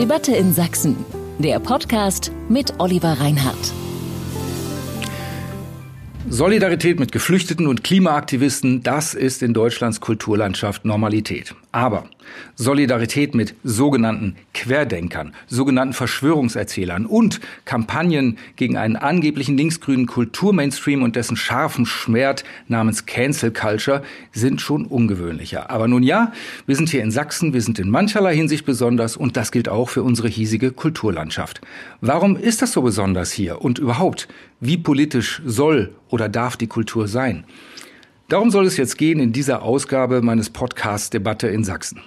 Debatte in Sachsen. Der Podcast mit Oliver Reinhardt. Solidarität mit Geflüchteten und Klimaaktivisten, das ist in Deutschlands Kulturlandschaft Normalität. Aber Solidarität mit sogenannten Querdenkern, sogenannten Verschwörungserzählern und Kampagnen gegen einen angeblichen linksgrünen Kulturmainstream und dessen scharfen Schmerz namens Cancel Culture sind schon ungewöhnlicher. Aber nun ja, wir sind hier in Sachsen, wir sind in mancherlei Hinsicht besonders und das gilt auch für unsere hiesige Kulturlandschaft. Warum ist das so besonders hier und überhaupt, wie politisch soll oder darf die Kultur sein? Darum soll es jetzt gehen in dieser Ausgabe meines Podcasts Debatte in Sachsen.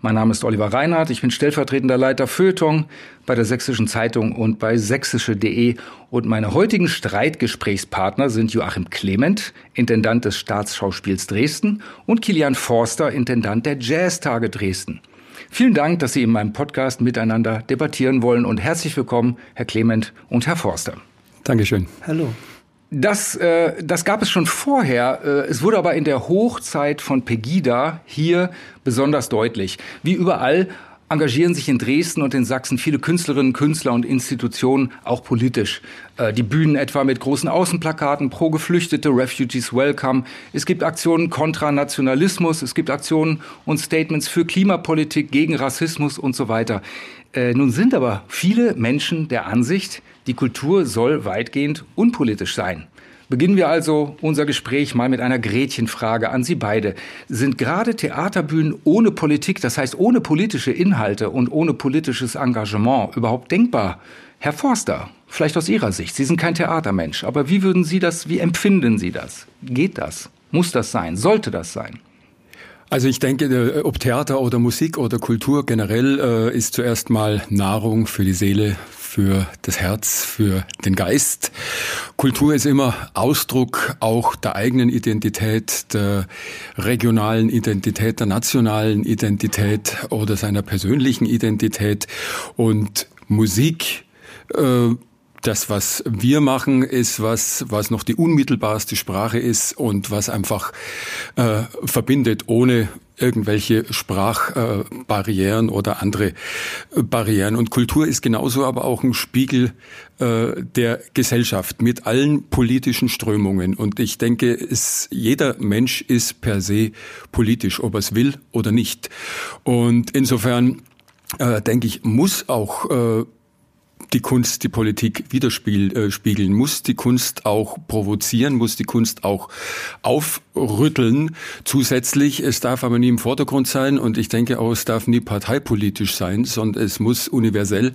Mein Name ist Oliver Reinhardt, ich bin stellvertretender Leiter Feuilleton bei der Sächsischen Zeitung und bei sächsische.de und meine heutigen Streitgesprächspartner sind Joachim Clement, Intendant des Staatsschauspiels Dresden und Kilian Forster, Intendant der Jazztage Dresden. Vielen Dank, dass Sie in meinem Podcast miteinander debattieren wollen und herzlich willkommen, Herr Clement und Herr Forster. Dankeschön. Hallo. Das, äh, das gab es schon vorher. Äh, es wurde aber in der Hochzeit von Pegida hier besonders deutlich. Wie überall engagieren sich in Dresden und in Sachsen viele Künstlerinnen, Künstler und Institutionen auch politisch. Äh, die Bühnen etwa mit großen Außenplakaten pro Geflüchtete, Refugees Welcome. Es gibt Aktionen kontra Nationalismus, es gibt Aktionen und Statements für Klimapolitik, gegen Rassismus und so weiter. Äh, nun sind aber viele Menschen der Ansicht, die Kultur soll weitgehend unpolitisch sein. Beginnen wir also unser Gespräch mal mit einer Gretchenfrage an Sie beide. Sind gerade Theaterbühnen ohne Politik, das heißt ohne politische Inhalte und ohne politisches Engagement überhaupt denkbar? Herr Forster, vielleicht aus Ihrer Sicht. Sie sind kein Theatermensch, aber wie würden Sie das, wie empfinden Sie das? Geht das? Muss das sein? Sollte das sein? Also ich denke, äh, ob Theater oder Musik oder Kultur generell äh, ist zuerst mal Nahrung für die Seele, für das Herz, für den Geist. Kultur ist immer Ausdruck auch der eigenen Identität, der regionalen Identität, der nationalen Identität oder seiner persönlichen Identität. Und Musik äh, das, was wir machen, ist was, was noch die unmittelbarste Sprache ist und was einfach äh, verbindet, ohne irgendwelche Sprachbarrieren oder andere Barrieren. Und Kultur ist genauso aber auch ein Spiegel äh, der Gesellschaft mit allen politischen Strömungen. Und ich denke, es, jeder Mensch ist per se politisch, ob er es will oder nicht. Und insofern äh, denke ich, muss auch äh, die Kunst die Politik widerspiegeln, äh, muss die Kunst auch provozieren, muss die Kunst auch aufrütteln. Zusätzlich, es darf aber nie im Vordergrund sein und ich denke auch, es darf nie parteipolitisch sein, sondern es muss universell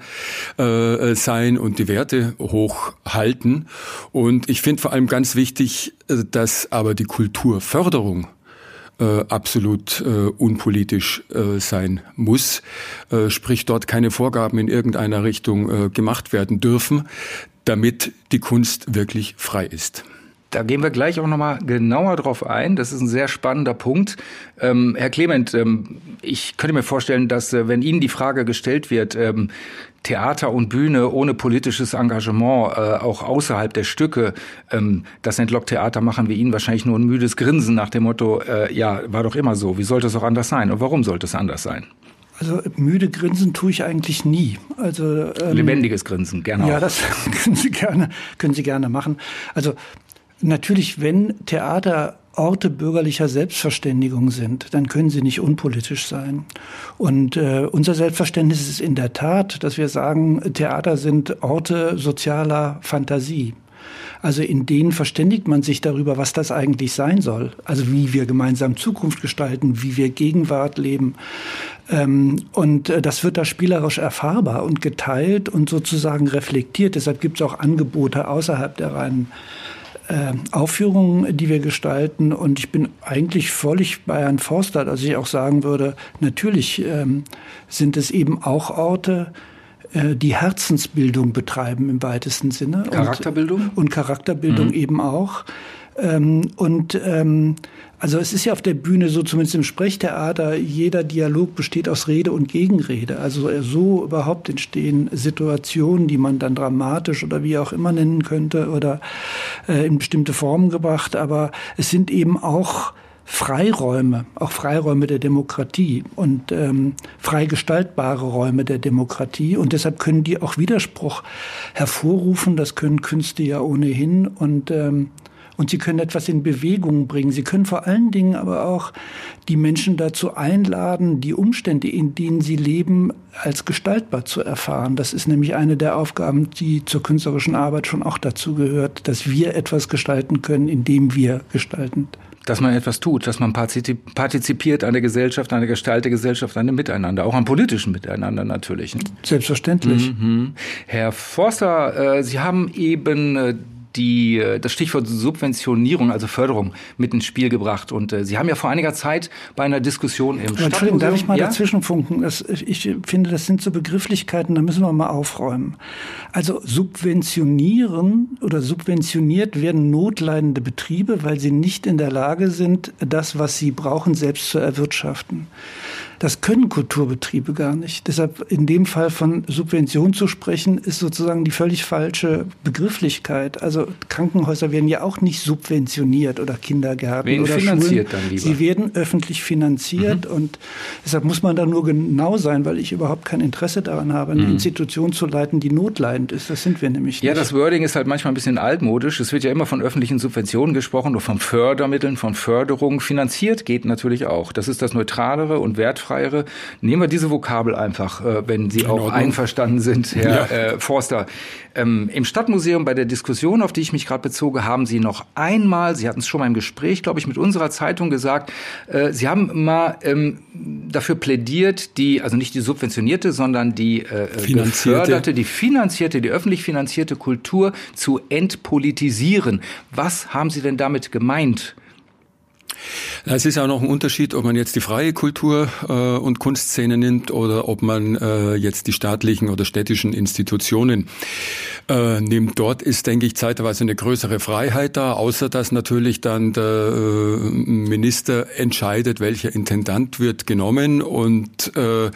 äh, sein und die Werte hochhalten. Und ich finde vor allem ganz wichtig, äh, dass aber die Kulturförderung äh, absolut äh, unpolitisch äh, sein muss, äh, sprich dort keine Vorgaben in irgendeiner Richtung äh, gemacht werden dürfen, damit die Kunst wirklich frei ist. Da gehen wir gleich auch nochmal genauer drauf ein. Das ist ein sehr spannender Punkt. Ähm, Herr Clement, ähm, ich könnte mir vorstellen, dass äh, wenn Ihnen die Frage gestellt wird, ähm, Theater und Bühne ohne politisches Engagement, äh, auch außerhalb der Stücke, ähm, das entlockt Theater machen wir Ihnen wahrscheinlich nur ein müdes Grinsen nach dem Motto, äh, ja, war doch immer so. Wie sollte es auch anders sein? Und warum sollte es anders sein? Also müde Grinsen tue ich eigentlich nie. Also ähm, lebendiges Grinsen, gerne. Ja, auch. das können Sie gerne, können Sie gerne machen. Also Natürlich, wenn Theater Orte bürgerlicher Selbstverständigung sind, dann können sie nicht unpolitisch sein. Und äh, unser Selbstverständnis ist in der Tat, dass wir sagen, Theater sind Orte sozialer Fantasie. Also in denen verständigt man sich darüber, was das eigentlich sein soll. Also wie wir gemeinsam Zukunft gestalten, wie wir Gegenwart leben. Ähm, und äh, das wird da spielerisch erfahrbar und geteilt und sozusagen reflektiert. Deshalb gibt es auch Angebote außerhalb der reinen äh, Aufführungen, die wir gestalten. Und ich bin eigentlich völlig bei Herrn Forster, dass ich auch sagen würde, natürlich ähm, sind es eben auch Orte, äh, die Herzensbildung betreiben im weitesten Sinne. Charakterbildung? Und, und Charakterbildung mhm. eben auch. Ähm, und ähm, also es ist ja auf der Bühne so, zumindest im Sprechtheater, jeder Dialog besteht aus Rede und Gegenrede. Also so überhaupt entstehen Situationen, die man dann dramatisch oder wie auch immer nennen könnte oder äh, in bestimmte Formen gebracht. Aber es sind eben auch Freiräume, auch Freiräume der Demokratie und ähm, frei gestaltbare Räume der Demokratie. Und deshalb können die auch Widerspruch hervorrufen. Das können Künste ja ohnehin. Und ähm, und sie können etwas in Bewegung bringen. Sie können vor allen Dingen aber auch die Menschen dazu einladen, die Umstände, in denen sie leben, als gestaltbar zu erfahren. Das ist nämlich eine der Aufgaben, die zur künstlerischen Arbeit schon auch dazu gehört, dass wir etwas gestalten können, indem wir gestalten dass man etwas tut, dass man partizipiert an der Gesellschaft, an der Gestalt der Gesellschaft, an dem Miteinander, auch am politischen Miteinander natürlich. Ne? Selbstverständlich. Mhm. Herr Forster, äh, Sie haben eben äh, die, äh, das Stichwort Subventionierung, also Förderung, mit ins Spiel gebracht. Und äh, Sie haben ja vor einiger Zeit bei einer Diskussion im Entschuldigung, darf ich mal ja? dazwischenfunken? Das, ich finde, das sind so Begrifflichkeiten, da müssen wir mal aufräumen. Also subventionieren oder subventioniert werden notleidende Betriebe, weil sie nicht in der Lage sind, das, was sie brauchen, selbst zu erwirtschaften. Das können Kulturbetriebe gar nicht. Deshalb in dem Fall von Subvention zu sprechen, ist sozusagen die völlig falsche Begrifflichkeit. Also Krankenhäuser werden ja auch nicht subventioniert oder Kindergärten Wen oder finanziert Schulen. Dann lieber? Sie werden öffentlich finanziert mhm. und deshalb muss man da nur genau sein, weil ich überhaupt kein Interesse daran habe, eine mhm. Institution zu leiten, die notleidend ist. Das sind wir nämlich nicht. Ja, das Wording ist halt manchmal ein bisschen altmodisch. Es wird ja immer von öffentlichen Subventionen gesprochen oder von Fördermitteln, von Förderung. Finanziert geht natürlich auch. Das ist das neutralere und wertfreie freiere. Nehmen wir diese Vokabel einfach, äh, wenn Sie auch einverstanden sind, Herr ja. äh, Forster. Ähm, Im Stadtmuseum bei der Diskussion, auf die ich mich gerade bezoge, haben Sie noch einmal, Sie hatten es schon mal im Gespräch, glaube ich, mit unserer Zeitung gesagt, äh, Sie haben mal ähm, dafür plädiert, die, also nicht die subventionierte, sondern die äh, äh geförderte, die finanzierte, die öffentlich finanzierte Kultur zu entpolitisieren. Was haben Sie denn damit gemeint? Es ist auch noch ein Unterschied, ob man jetzt die freie Kultur äh, und Kunstszene nimmt oder ob man äh, jetzt die staatlichen oder städtischen Institutionen äh, nimmt. Dort ist, denke ich, zeitweise eine größere Freiheit da, außer dass natürlich dann der äh, Minister entscheidet, welcher Intendant wird genommen und äh,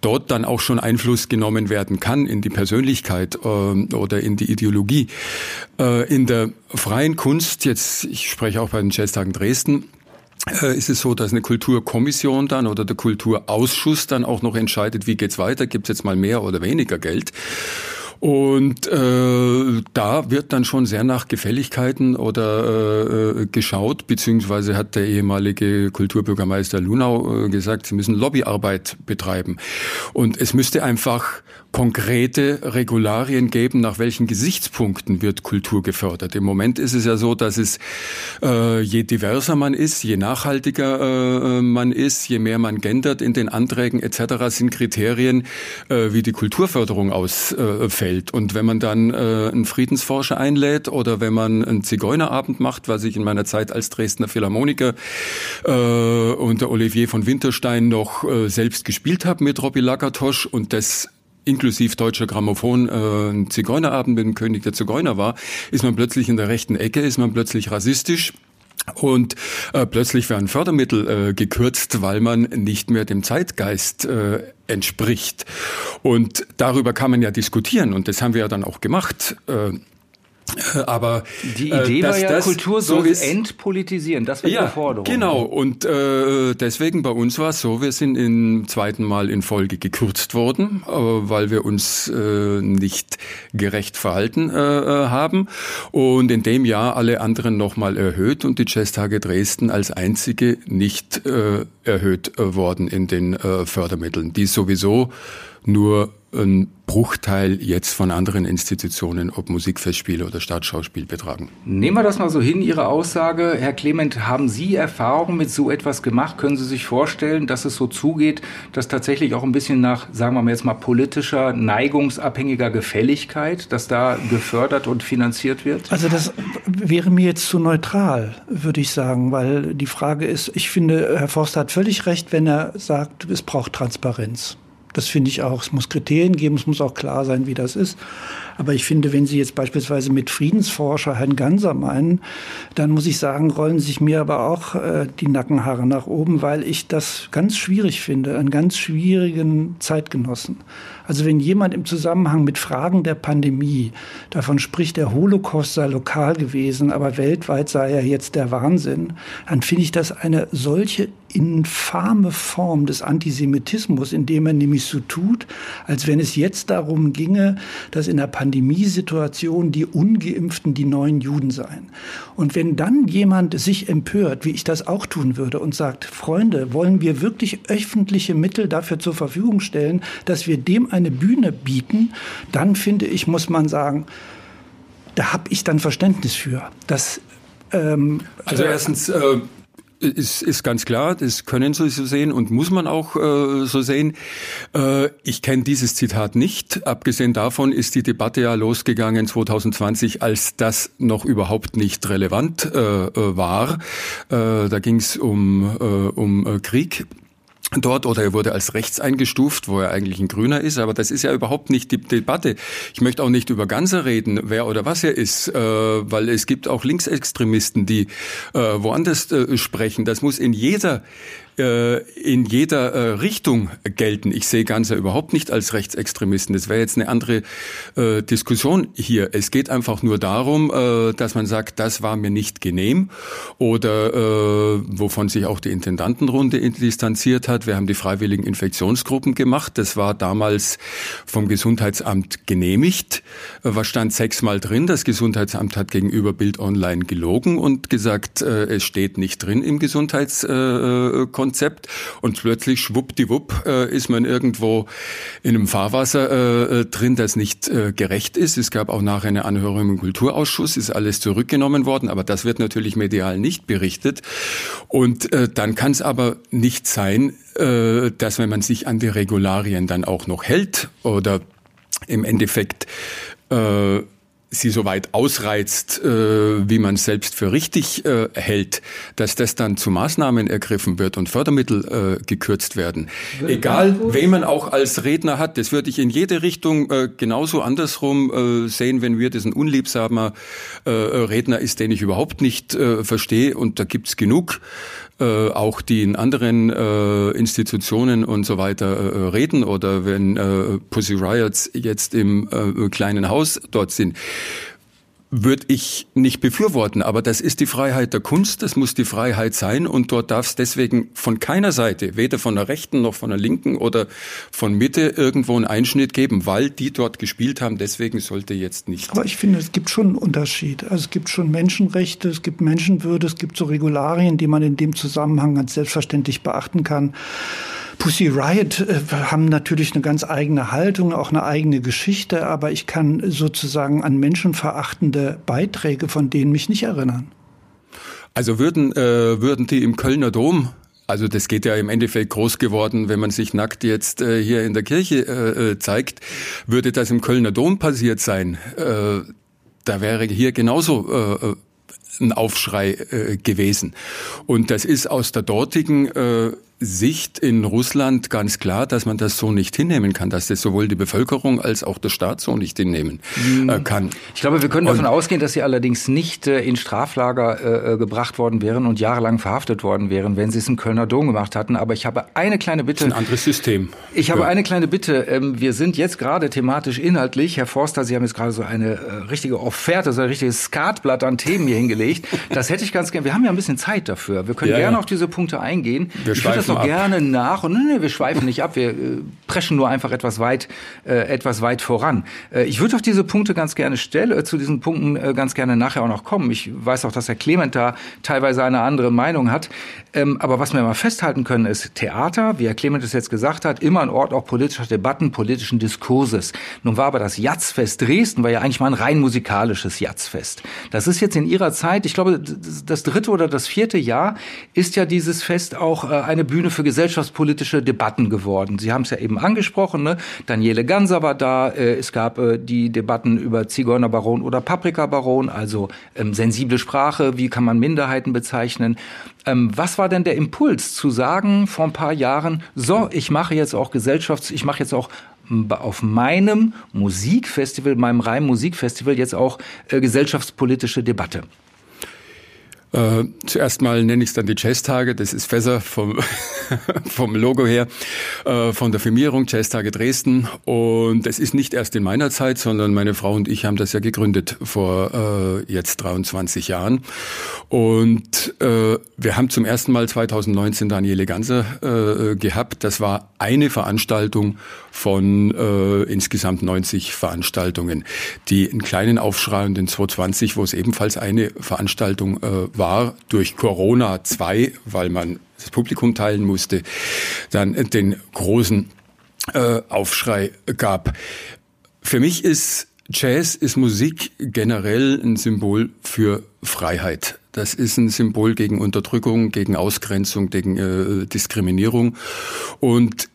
dort dann auch schon Einfluss genommen werden kann in die Persönlichkeit äh, oder in die Ideologie. Äh, in der freien Kunst, jetzt, ich spreche auch bei den Jazztagen Dresden, ist es so, dass eine Kulturkommission dann oder der Kulturausschuss dann auch noch entscheidet, wie geht's weiter, gibt's jetzt mal mehr oder weniger Geld. Und äh, da wird dann schon sehr nach Gefälligkeiten oder äh, geschaut, beziehungsweise hat der ehemalige Kulturbürgermeister Lunau äh, gesagt, sie müssen Lobbyarbeit betreiben. Und es müsste einfach konkrete Regularien geben, nach welchen Gesichtspunkten wird Kultur gefördert. Im Moment ist es ja so, dass es äh, je diverser man ist, je nachhaltiger äh, man ist, je mehr man gendert in den Anträgen etc., sind Kriterien, äh, wie die Kulturförderung ausfällt. Und wenn man dann äh, einen Friedensforscher einlädt oder wenn man einen Zigeunerabend macht, was ich in meiner Zeit als Dresdner Philharmoniker äh, unter Olivier von Winterstein noch äh, selbst gespielt habe mit Robby Lakatosch und das inklusive deutscher Grammophon äh, ein Zigeunerabend mit dem König der Zigeuner war, ist man plötzlich in der rechten Ecke, ist man plötzlich rassistisch. Und äh, plötzlich werden Fördermittel äh, gekürzt, weil man nicht mehr dem Zeitgeist äh, entspricht. Und darüber kann man ja diskutieren und das haben wir ja dann auch gemacht. Äh, aber die Idee äh, war ja, Kultur so ist, entpolitisieren. Das war ja, die Forderung. Genau. Und äh, deswegen bei uns war es so: Wir sind im zweiten Mal in Folge gekürzt worden, äh, weil wir uns äh, nicht gerecht verhalten äh, äh, haben. Und in dem Jahr alle anderen nochmal erhöht und die Jazztage Dresden als einzige nicht äh, erhöht äh, worden in den äh, Fördermitteln, die sowieso nur ein Bruchteil jetzt von anderen Institutionen, ob Musikfestspiele oder Staatsschauspiel betragen. Nehmen wir das mal so hin, Ihre Aussage. Herr Clement, haben Sie Erfahrungen mit so etwas gemacht? Können Sie sich vorstellen, dass es so zugeht, dass tatsächlich auch ein bisschen nach, sagen wir mal jetzt mal, politischer, neigungsabhängiger Gefälligkeit, dass da gefördert und finanziert wird? Also das wäre mir jetzt zu neutral, würde ich sagen, weil die Frage ist, ich finde, Herr Forster hat völlig recht, wenn er sagt, es braucht Transparenz. Das finde ich auch. Es muss Kriterien geben, es muss auch klar sein, wie das ist. Aber ich finde, wenn Sie jetzt beispielsweise mit Friedensforscher Herrn Ganser meinen, dann muss ich sagen, rollen sich mir aber auch äh, die Nackenhaare nach oben, weil ich das ganz schwierig finde, einen ganz schwierigen Zeitgenossen. Also wenn jemand im Zusammenhang mit Fragen der Pandemie davon spricht, der Holocaust sei lokal gewesen, aber weltweit sei er jetzt der Wahnsinn, dann finde ich das eine solche infame Form des Antisemitismus, indem er nämlich so tut, als wenn es jetzt darum ginge, dass in der Pandemiesituation die Ungeimpften die neuen Juden seien. Und wenn dann jemand sich empört, wie ich das auch tun würde, und sagt, Freunde, wollen wir wirklich öffentliche Mittel dafür zur Verfügung stellen, dass wir dem eine Bühne bieten, dann finde ich, muss man sagen, da habe ich dann Verständnis für. Dass, ähm, also erstens, äh, ist, ist ganz klar, das können Sie so sehen und muss man auch äh, so sehen. Äh, ich kenne dieses Zitat nicht. Abgesehen davon ist die Debatte ja losgegangen 2020, als das noch überhaupt nicht relevant äh, äh war. Äh, da ging es um, äh, um Krieg dort oder er wurde als rechts eingestuft, wo er eigentlich ein Grüner ist, aber das ist ja überhaupt nicht die Debatte. Ich möchte auch nicht über Ganser reden, wer oder was er ist, äh, weil es gibt auch Linksextremisten, die äh, woanders äh, sprechen. Das muss in jeder äh, in jeder äh, Richtung gelten. Ich sehe Ganzer überhaupt nicht als Rechtsextremisten. Das wäre jetzt eine andere äh, Diskussion hier. Es geht einfach nur darum, äh, dass man sagt, das war mir nicht genehm oder äh, wovon sich auch die Intendantenrunde distanziert hat. Wir haben die freiwilligen Infektionsgruppen gemacht. Das war damals vom Gesundheitsamt genehmigt. Was stand sechsmal drin? Das Gesundheitsamt hat gegenüber Bild Online gelogen und gesagt, es steht nicht drin im Gesundheitskonzept. Konzept und plötzlich schwuppdiwupp äh, ist man irgendwo in einem Fahrwasser äh, äh, drin, das nicht äh, gerecht ist. Es gab auch nachher eine Anhörung im Kulturausschuss, ist alles zurückgenommen worden, aber das wird natürlich medial nicht berichtet. Und äh, dann kann es aber nicht sein, äh, dass wenn man sich an die Regularien dann auch noch hält oder im Endeffekt äh, sie so weit ausreizt, äh, wie man selbst für richtig äh, hält, dass das dann zu Maßnahmen ergriffen wird und Fördermittel äh, gekürzt werden. Egal, wen man auch als Redner hat, das würde ich in jede Richtung äh, genauso andersrum äh, sehen, wenn wir das ein unliebsamer äh, Redner ist, den ich überhaupt nicht verstehe. Und da gibt's genug äh, auch die in anderen äh, Institutionen und so weiter äh, reden oder wenn äh, Pussy Riots jetzt im äh, kleinen Haus dort sind würde ich nicht befürworten, aber das ist die Freiheit der Kunst, das muss die Freiheit sein und dort darf es deswegen von keiner Seite, weder von der rechten noch von der linken oder von Mitte irgendwo einen Einschnitt geben, weil die dort gespielt haben, deswegen sollte jetzt nicht. Aber ich finde, es gibt schon einen Unterschied. Also es gibt schon Menschenrechte, es gibt Menschenwürde, es gibt so Regularien, die man in dem Zusammenhang ganz selbstverständlich beachten kann. Pussy Riot äh, haben natürlich eine ganz eigene Haltung, auch eine eigene Geschichte, aber ich kann sozusagen an menschenverachtende Beiträge von denen mich nicht erinnern. Also würden, äh, würden die im Kölner Dom also das geht ja im Endeffekt groß geworden, wenn man sich nackt jetzt äh, hier in der Kirche äh, äh zeigt. Würde das im Kölner Dom passiert sein, äh, da wäre hier genauso äh, äh ein Aufschrei gewesen. Und das ist aus der dortigen Sicht in Russland ganz klar, dass man das so nicht hinnehmen kann, dass das sowohl die Bevölkerung als auch der Staat so nicht hinnehmen äh, kann. Ich glaube, wir können davon und, ausgehen, dass sie allerdings nicht äh, in Straflager äh, äh, gebracht worden wären und jahrelang verhaftet worden wären, wenn sie es im Kölner Dom gemacht hatten. Aber ich habe eine kleine Bitte. Das ist ein anderes System. Ich habe ja. eine kleine Bitte. Ähm, wir sind jetzt gerade thematisch inhaltlich. Herr Forster, Sie haben jetzt gerade so eine äh, richtige Offerte, so ein richtiges Skatblatt an Themen hier hingelegt. Das hätte ich ganz gerne. Wir haben ja ein bisschen Zeit dafür. Wir können ja, gerne ja. auf diese Punkte eingehen. Wir ich das doch gerne nach. Und nee, wir schweifen nicht ab, wir äh, preschen nur einfach etwas weit, äh, etwas weit voran. Äh, ich würde auf diese Punkte ganz gerne stellen, äh, zu diesen Punkten äh, ganz gerne nachher auch noch kommen. Ich weiß auch, dass Herr Clement da teilweise eine andere Meinung hat. Ähm, aber was wir mal festhalten können, ist Theater, wie Herr Clement es jetzt gesagt hat, immer ein Ort auch politischer Debatten, politischen Diskurses. Nun war aber das Jazzfest Dresden, war ja eigentlich mal ein rein musikalisches Jazzfest. Das ist jetzt in Ihrer Zeit, ich glaube, das dritte oder das vierte Jahr ist ja dieses Fest auch äh, eine Bühne für gesellschaftspolitische Debatten geworden. Sie haben es ja eben angesprochen. Ne? Daniele Ganser war da. Äh, es gab äh, die Debatten über Zigeunerbaron oder Paprikabaron, also ähm, sensible Sprache. Wie kann man Minderheiten bezeichnen? Ähm, was war denn der Impuls zu sagen vor ein paar Jahren? So, ich mache jetzt auch Gesellschafts, ich mache jetzt auch auf meinem Musikfestival, meinem Reim Musikfestival jetzt auch äh, gesellschaftspolitische Debatte. Äh, zuerst mal nenne ich es dann die Jazztage, das ist Fässer vom, vom Logo her, äh, von der Firmierung Jazztage Dresden. Und es ist nicht erst in meiner Zeit, sondern meine Frau und ich haben das ja gegründet vor äh, jetzt 23 Jahren. Und äh, wir haben zum ersten Mal 2019 Daniele Ganser äh, gehabt. Das war eine Veranstaltung von äh, insgesamt 90 Veranstaltungen, die einen kleinen Aufschrei und den 2020, wo es ebenfalls eine Veranstaltung äh, war, war durch Corona 2, weil man das Publikum teilen musste, dann den großen äh, Aufschrei gab. Für mich ist Jazz ist Musik generell ein Symbol für Freiheit. Das ist ein Symbol gegen Unterdrückung, gegen Ausgrenzung, gegen äh, Diskriminierung. Und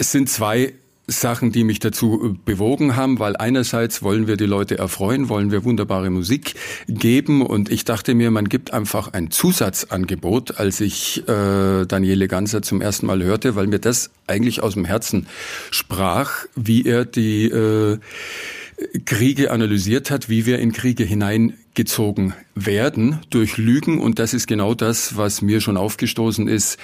es sind zwei Sachen, die mich dazu äh, bewogen haben, weil einerseits wollen wir die Leute erfreuen, wollen wir wunderbare Musik geben und ich dachte mir, man gibt einfach ein Zusatzangebot, als ich äh, Daniele Ganser zum ersten Mal hörte, weil mir das eigentlich aus dem Herzen sprach, wie er die äh, Kriege analysiert hat, wie wir in Kriege hineingezogen werden durch Lügen. Und das ist genau das, was mir schon aufgestoßen ist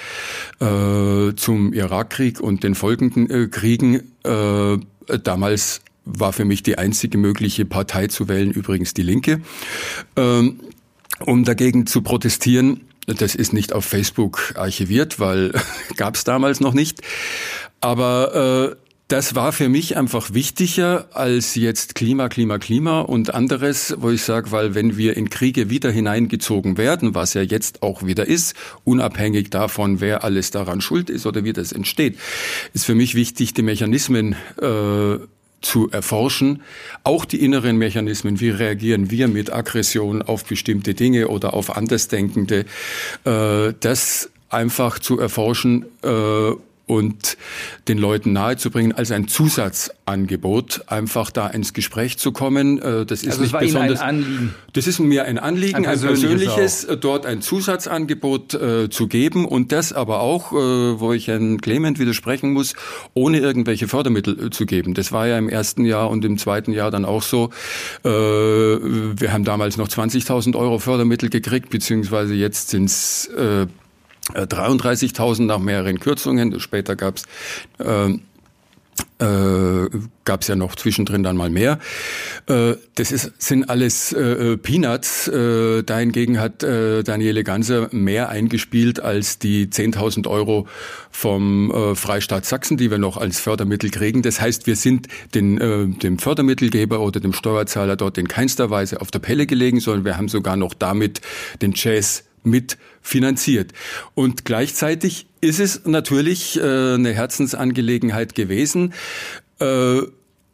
äh, zum Irakkrieg und den folgenden äh, Kriegen. Äh, damals war für mich die einzige mögliche Partei zu wählen, übrigens die Linke, ähm, um dagegen zu protestieren. Das ist nicht auf Facebook archiviert, weil gab es damals noch nicht. Aber äh, das war für mich einfach wichtiger als jetzt Klima, Klima, Klima und anderes, wo ich sage, weil wenn wir in Kriege wieder hineingezogen werden, was ja jetzt auch wieder ist, unabhängig davon, wer alles daran schuld ist oder wie das entsteht, ist für mich wichtig, die Mechanismen äh, zu erforschen, auch die inneren Mechanismen, wie reagieren wir mit Aggression auf bestimmte Dinge oder auf Andersdenkende, äh, das einfach zu erforschen äh, und den Leuten nahezubringen als ein Zusatzangebot, einfach da ins Gespräch zu kommen. Äh, das ist also nicht besonders. Ein Anliegen. Das ist mir ein Anliegen, ein persönliches, ein persönliches äh, dort ein Zusatzangebot äh, zu geben und das aber auch, äh, wo ich Herrn Clement widersprechen muss, ohne irgendwelche Fördermittel äh, zu geben. Das war ja im ersten Jahr und im zweiten Jahr dann auch so. Äh, wir haben damals noch 20.000 Euro Fördermittel gekriegt, beziehungsweise jetzt sind es 33.000 nach mehreren Kürzungen. Später gab es äh, äh, es ja noch zwischendrin dann mal mehr. Äh, das ist, sind alles äh, Peanuts. Äh, dahingegen hat äh, Daniele Ganser mehr eingespielt als die 10.000 Euro vom äh, Freistaat Sachsen, die wir noch als Fördermittel kriegen. Das heißt, wir sind den, äh, dem Fördermittelgeber oder dem Steuerzahler dort in keinster Weise auf der Pelle gelegen, sondern wir haben sogar noch damit den Jazz mit finanziert. Und gleichzeitig ist es natürlich äh, eine Herzensangelegenheit gewesen, äh,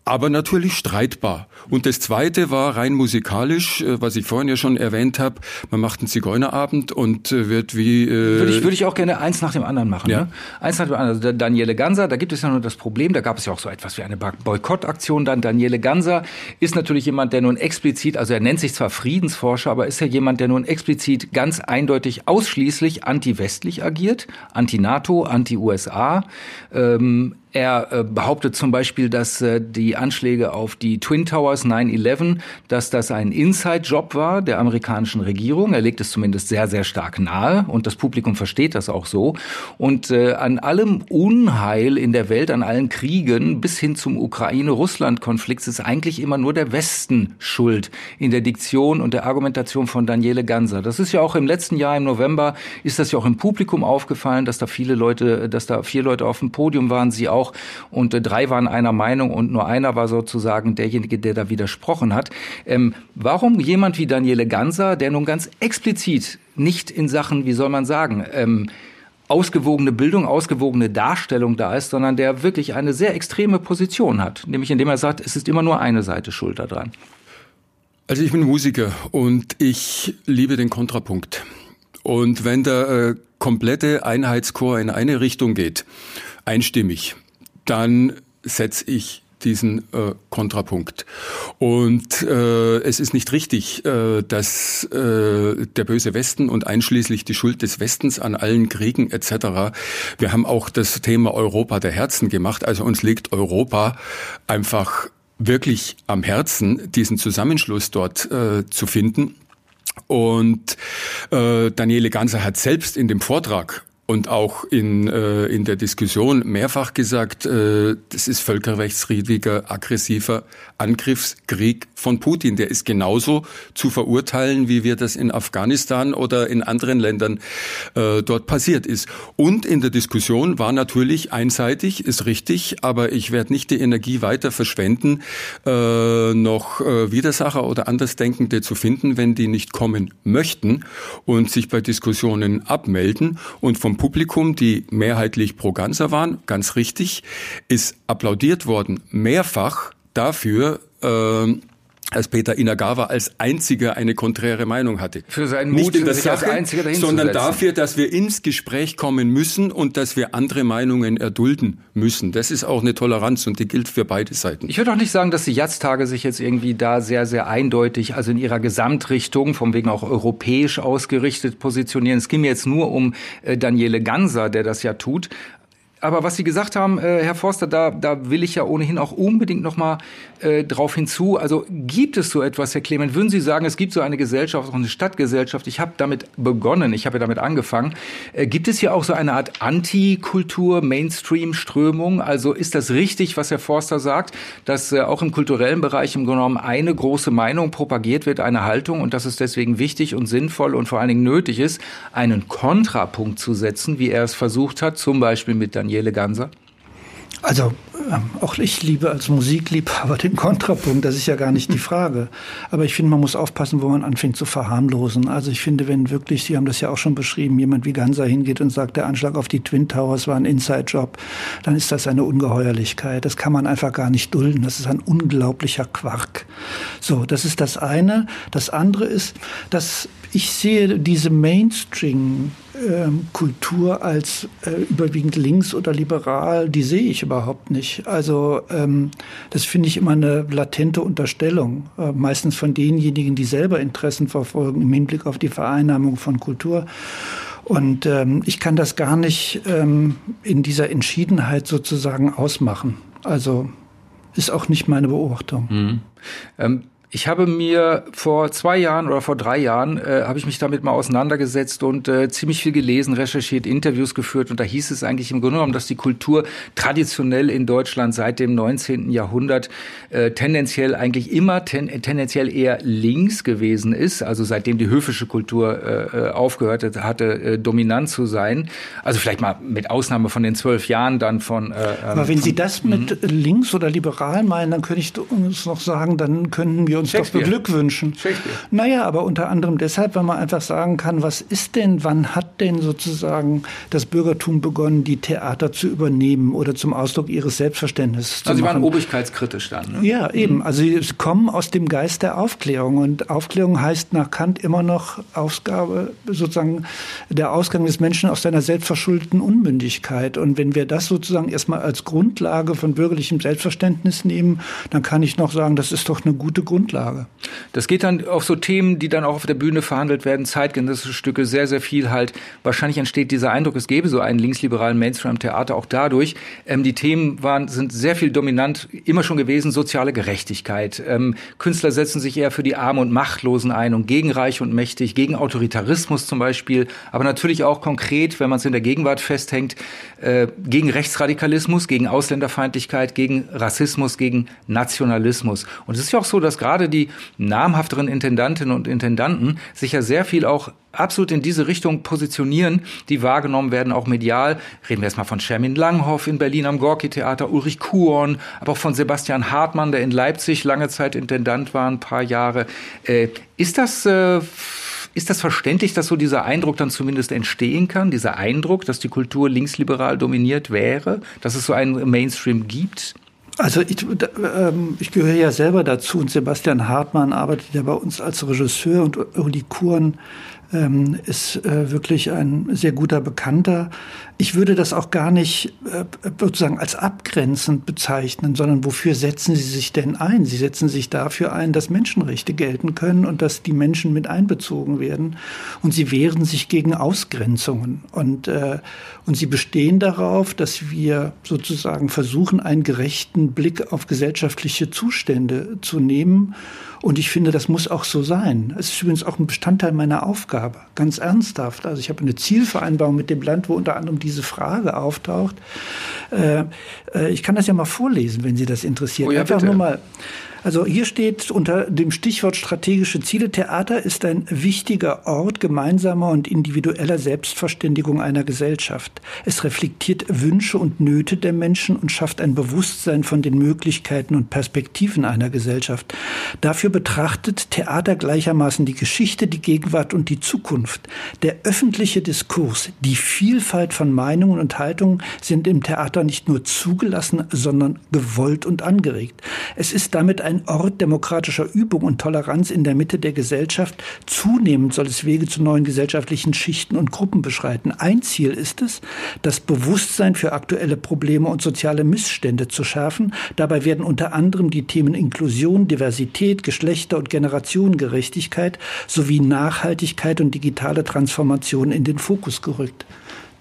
aber natürlich streitbar. Und das Zweite war rein musikalisch, äh, was ich vorhin ja schon erwähnt habe. Man macht einen Zigeunerabend und äh, wird wie... Äh würde, ich, würde ich auch gerne eins nach dem anderen machen. Ja. Ne? Eins nach dem anderen. Also Daniele Ganser, da gibt es ja nur das Problem, da gab es ja auch so etwas wie eine Boykottaktion. Dann Daniele Ganser ist natürlich jemand, der nun explizit, also er nennt sich zwar Friedensforscher, aber ist ja jemand, der nun explizit ganz eindeutig ausschließlich anti-westlich agiert, anti-NATO, anti-USA. Ähm, er äh, behauptet zum Beispiel, dass äh, die Anschläge auf die Twin Towers 9-11, dass das ein Inside-Job war der amerikanischen Regierung. Er legt es zumindest sehr, sehr stark nahe und das Publikum versteht das auch so. Und äh, an allem Unheil in der Welt, an allen Kriegen bis hin zum Ukraine-Russland-Konflikt ist eigentlich immer nur der Westen schuld in der Diktion und der Argumentation von Daniele Ganser. Das ist ja auch im letzten Jahr im November, ist das ja auch im Publikum aufgefallen, dass da viele Leute, dass da vier Leute auf dem Podium waren, sie auch auch. Und äh, drei waren einer Meinung und nur einer war sozusagen derjenige, der da widersprochen hat. Ähm, warum jemand wie Daniele Ganser, der nun ganz explizit nicht in Sachen, wie soll man sagen, ähm, ausgewogene Bildung, ausgewogene Darstellung da ist, sondern der wirklich eine sehr extreme Position hat, nämlich indem er sagt, es ist immer nur eine Seite schuld daran. Also ich bin Musiker und ich liebe den Kontrapunkt. Und wenn der äh, komplette Einheitschor in eine Richtung geht, einstimmig, dann setze ich diesen äh, Kontrapunkt. Und äh, es ist nicht richtig, äh, dass äh, der böse Westen und einschließlich die Schuld des Westens an allen Kriegen etc. Wir haben auch das Thema Europa der Herzen gemacht. Also uns liegt Europa einfach wirklich am Herzen, diesen Zusammenschluss dort äh, zu finden. Und äh, Daniele Ganser hat selbst in dem Vortrag und auch in, äh, in der Diskussion mehrfach gesagt, äh, das ist völkerrechtswidriger, aggressiver Angriffskrieg von Putin. Der ist genauso zu verurteilen, wie wir das in Afghanistan oder in anderen Ländern äh, dort passiert ist. Und in der Diskussion war natürlich einseitig, ist richtig, aber ich werde nicht die Energie weiter verschwenden, äh, noch äh, Widersacher oder Andersdenkende zu finden, wenn die nicht kommen möchten und sich bei Diskussionen abmelden und vom Publikum, die mehrheitlich pro Ganzer waren, ganz richtig, ist applaudiert worden, mehrfach dafür, äh, als Peter Inagawa als einziger eine konträre Meinung hatte. Für seinen Mut, Nicht in der Sache, sondern dafür, dass wir ins Gespräch kommen müssen und dass wir andere Meinungen erdulden müssen. Das ist auch eine Toleranz und die gilt für beide Seiten. Ich würde auch nicht sagen, dass die Jatztage sich jetzt irgendwie da sehr, sehr eindeutig, also in ihrer Gesamtrichtung, vom wegen auch europäisch ausgerichtet positionieren. Es ging mir jetzt nur um äh, Daniele Ganser, der das ja tut aber was Sie gesagt haben, äh, Herr Forster, da, da will ich ja ohnehin auch unbedingt noch mal äh, drauf hinzu. Also gibt es so etwas, Herr Clement? Würden Sie sagen, es gibt so eine Gesellschaft, auch eine Stadtgesellschaft? Ich habe damit begonnen, ich habe ja damit angefangen. Äh, gibt es hier auch so eine Art Antikultur, Mainstream-Strömung? Also ist das richtig, was Herr Forster sagt, dass äh, auch im kulturellen Bereich im Grunde genommen eine große Meinung propagiert wird, eine Haltung und dass es deswegen wichtig und sinnvoll und vor allen Dingen nötig ist, einen Kontrapunkt zu setzen, wie er es versucht hat, zum Beispiel mit Daniel Daniele Ganser? Also ähm, auch ich liebe als Musikliebhaber den Kontrapunkt, das ist ja gar nicht die Frage. Aber ich finde, man muss aufpassen, wo man anfängt zu verharmlosen. Also ich finde, wenn wirklich, Sie haben das ja auch schon beschrieben, jemand wie Ganser hingeht und sagt, der Anschlag auf die Twin Towers war ein Inside-Job, dann ist das eine Ungeheuerlichkeit. Das kann man einfach gar nicht dulden. Das ist ein unglaublicher Quark. So, das ist das eine. Das andere ist, dass ich sehe diese Mainstream-Kultur als äh, überwiegend links oder liberal, die sehe ich überhaupt nicht. Also ähm, das finde ich immer eine latente Unterstellung, äh, meistens von denjenigen, die selber Interessen verfolgen im Hinblick auf die Vereinnahmung von Kultur. Und ähm, ich kann das gar nicht ähm, in dieser Entschiedenheit sozusagen ausmachen. Also ist auch nicht meine Beobachtung. Mhm. Ähm, ich habe mir vor zwei Jahren oder vor drei Jahren äh, habe ich mich damit mal auseinandergesetzt und äh, ziemlich viel gelesen, recherchiert, Interviews geführt und da hieß es eigentlich im Grunde genommen, dass die Kultur traditionell in Deutschland seit dem 19. Jahrhundert äh, tendenziell eigentlich immer ten, tendenziell eher links gewesen ist, also seitdem die höfische Kultur äh, äh aufgehört hatte, äh, dominant zu sein. Also vielleicht mal mit Ausnahme von den zwölf Jahren dann von. Äh, Aber wenn von, Sie das mit links oder liberal meinen, dann könnte ich uns noch sagen, dann könnten wir uns doch beglückwünschen. Naja, aber unter anderem deshalb, weil man einfach sagen kann, was ist denn, wann hat denn sozusagen das Bürgertum begonnen, die Theater zu übernehmen oder zum Ausdruck ihres Selbstverständnisses also zu machen? Also Sie waren obrigkeitskritisch dann, ne? Ja, eben. Mhm. Also Sie kommen aus dem Geist der Aufklärung und Aufklärung heißt nach Kant immer noch Ausgabe, sozusagen der Ausgang des Menschen aus seiner selbstverschuldeten Unmündigkeit. Und wenn wir das sozusagen erstmal als Grundlage von bürgerlichem Selbstverständnis nehmen, dann kann ich noch sagen, das ist doch eine gute Grundlage Grundlage. Das geht dann auf so Themen, die dann auch auf der Bühne verhandelt werden, zeitgenössische Stücke, sehr, sehr viel halt. Wahrscheinlich entsteht dieser Eindruck, es gäbe so einen linksliberalen Mainstream-Theater auch dadurch. Ähm, die Themen waren, sind sehr viel dominant, immer schon gewesen, soziale Gerechtigkeit. Ähm, Künstler setzen sich eher für die Armen und Machtlosen ein und gegen Reich und Mächtig, gegen Autoritarismus zum Beispiel, aber natürlich auch konkret, wenn man es in der Gegenwart festhängt, äh, gegen Rechtsradikalismus, gegen Ausländerfeindlichkeit, gegen Rassismus, gegen Nationalismus. Und es ist ja auch so, dass gerade gerade die namhafteren Intendantinnen und Intendanten sich ja sehr viel auch absolut in diese Richtung positionieren, die wahrgenommen werden, auch medial. Reden wir erstmal von Shermin Langhoff in Berlin am Gorki-Theater, Ulrich Kuhn, aber auch von Sebastian Hartmann, der in Leipzig lange Zeit Intendant war, ein paar Jahre. Äh, ist das... Äh, ist das verständlich, dass so dieser Eindruck dann zumindest entstehen kann, dieser Eindruck, dass die Kultur linksliberal dominiert wäre, dass es so einen Mainstream gibt? Also ich, ähm, ich gehöre ja selber dazu und Sebastian Hartmann arbeitet ja bei uns als Regisseur und Uli Kuhn ähm, ist äh, wirklich ein sehr guter Bekannter. Ich würde das auch gar nicht äh, sozusagen als abgrenzend bezeichnen, sondern wofür setzen Sie sich denn ein? Sie setzen sich dafür ein, dass Menschenrechte gelten können und dass die Menschen mit einbezogen werden. Und Sie wehren sich gegen Ausgrenzungen. Und, äh, und Sie bestehen darauf, dass wir sozusagen versuchen, einen gerechten Blick auf gesellschaftliche Zustände zu nehmen. Und ich finde, das muss auch so sein. Es ist übrigens auch ein Bestandteil meiner Aufgabe, ganz ernsthaft. Also ich habe eine Zielvereinbarung mit dem Land, wo unter anderem diese Frage auftaucht. Äh, äh, ich kann das ja mal vorlesen, wenn Sie das interessiert. Oh ja, Einfach bitte. nur mal. Also hier steht unter dem Stichwort strategische Ziele, Theater ist ein wichtiger Ort gemeinsamer und individueller Selbstverständigung einer Gesellschaft. Es reflektiert Wünsche und Nöte der Menschen und schafft ein Bewusstsein von den Möglichkeiten und Perspektiven einer Gesellschaft. Dafür betrachtet Theater gleichermaßen die Geschichte, die Gegenwart und die Zukunft. Der öffentliche Diskurs, die Vielfalt von Meinungen und Haltungen sind im Theater nicht nur zugelassen, sondern gewollt und angeregt. Es ist damit ein Ort demokratischer Übung und Toleranz in der Mitte der Gesellschaft. Zunehmend soll es Wege zu neuen gesellschaftlichen Schichten und Gruppen beschreiten. Ein Ziel ist es, das Bewusstsein für aktuelle Probleme und soziale Missstände zu schärfen. Dabei werden unter anderem die Themen Inklusion, Diversität, Geschlechter- und Generationengerechtigkeit sowie Nachhaltigkeit und digitale Transformation in den Fokus gerückt.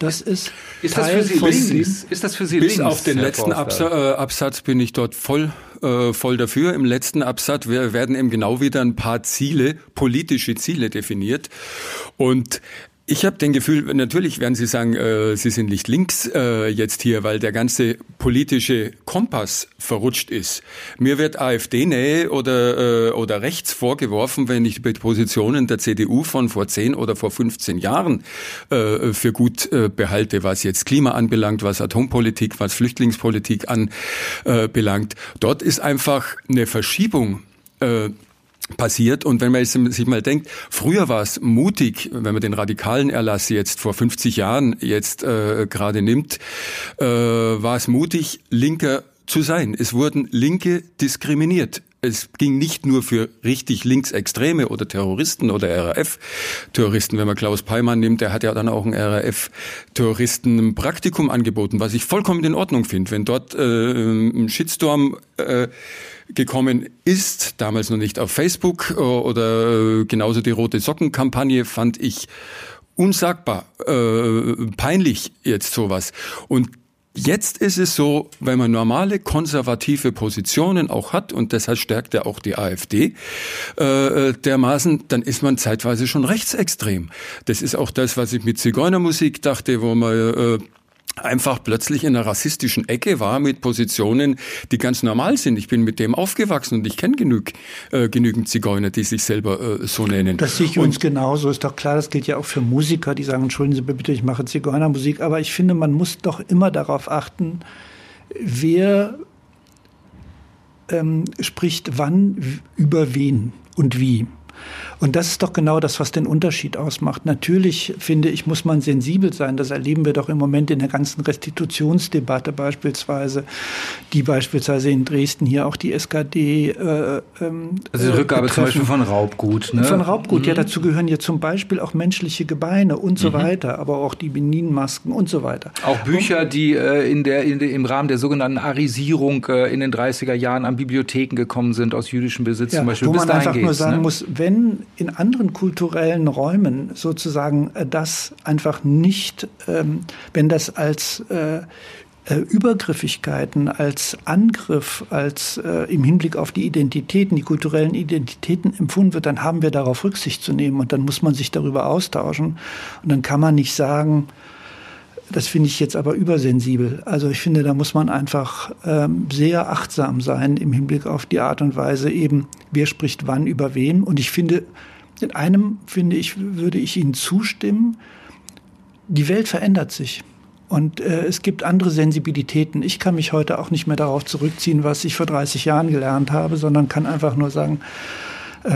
Das ist, Ist das für Sie von links? Ist das für Sie Bis links? auf den Herr letzten? Absa äh, Absatz bin ich dort voll, äh, voll dafür. Im letzten Absatz wer- werden eben genau wieder ein paar Ziele, politische Ziele definiert. Und ich habe den Gefühl, natürlich werden Sie sagen, äh, Sie sind nicht links äh, jetzt hier, weil der ganze politische Kompass verrutscht ist. Mir wird AfD-Nähe oder, äh, oder rechts vorgeworfen, wenn ich die Positionen der CDU von vor 10 oder vor 15 Jahren äh, für gut äh, behalte, was jetzt Klima anbelangt, was Atompolitik, was Flüchtlingspolitik anbelangt. Dort ist einfach eine Verschiebung äh, passiert. Und wenn man jetzt sich mal denkt, früher war es mutig, wenn man den radikalen Erlass jetzt vor 50 Jahren jetzt äh, gerade nimmt, äh, war es mutig, Linker zu sein. Es wurden Linke diskriminiert. Es ging nicht nur für richtig Linksextreme oder Terroristen oder RAF-Terroristen. Wenn man Klaus Peimann nimmt, der hat ja dann auch einen RAF-Terroristen ein Praktikum angeboten, was ich vollkommen in Ordnung finde. Wenn dort äh, ein Shitstorm äh, gekommen ist, damals noch nicht auf Facebook äh, oder äh, genauso die rote Socken-Kampagne fand ich unsagbar, äh, peinlich jetzt sowas. Und Jetzt ist es so, wenn man normale konservative Positionen auch hat, und deshalb stärkt ja auch die AfD äh, dermaßen, dann ist man zeitweise schon rechtsextrem. Das ist auch das, was ich mit Zigeunermusik dachte, wo man äh, einfach plötzlich in einer rassistischen Ecke war mit Positionen, die ganz normal sind. Ich bin mit dem aufgewachsen und ich kenne genug, äh, genügend Zigeuner, die sich selber äh, so nennen. Das sehe ich und uns genauso. Ist doch klar, das gilt ja auch für Musiker, die sagen, entschuldigen Sie bitte, ich mache Zigeunermusik. Aber ich finde, man muss doch immer darauf achten, wer ähm, spricht wann, über wen und wie. Und das ist doch genau das, was den Unterschied ausmacht. Natürlich, finde ich, muss man sensibel sein. Das erleben wir doch im Moment in der ganzen Restitutionsdebatte beispielsweise, die beispielsweise in Dresden hier auch die SKD. Äh, ähm, Also die äh, Rückgabe zum betreffen. Beispiel von Raubgut. Ne? Von Raubgut, ja, dazu gehören ja zum Beispiel auch menschliche Gebeine und so weiter, aber auch die Benin-Masken und so weiter. Auch Bücher, die äh, in der, in der, im Rahmen der sogenannten Arisierung äh, in den 30er Jahren an Bibliotheken gekommen sind, aus jüdischem Besitz zum Beispiel. wo man einfach nur sagen ne? muss, wenn in anderen kulturellen Räumen sozusagen äh, das einfach nicht, ähm, wenn das als äh, äh, Übergriffigkeiten, als Angriff, als im Hinblick auf die Identitäten, die kulturellen Identitäten empfunden wird, dann haben wir darauf Rücksicht zu nehmen und dann muss man sich darüber austauschen. Und dann kann man nicht sagen, das finde ich jetzt aber übersensibel. Also ich finde, da muss man einfach ähm, sehr achtsam sein im Hinblick auf die Art und Weise eben, wer spricht wann über wen. Und ich finde, in einem, finde ich, würde ich Ihnen zustimmen, die Welt verändert sich. Und äh, es gibt andere Sensibilitäten. Ich kann mich heute auch nicht mehr darauf zurückziehen, was ich vor 30 Jahren gelernt habe, sondern kann einfach nur sagen,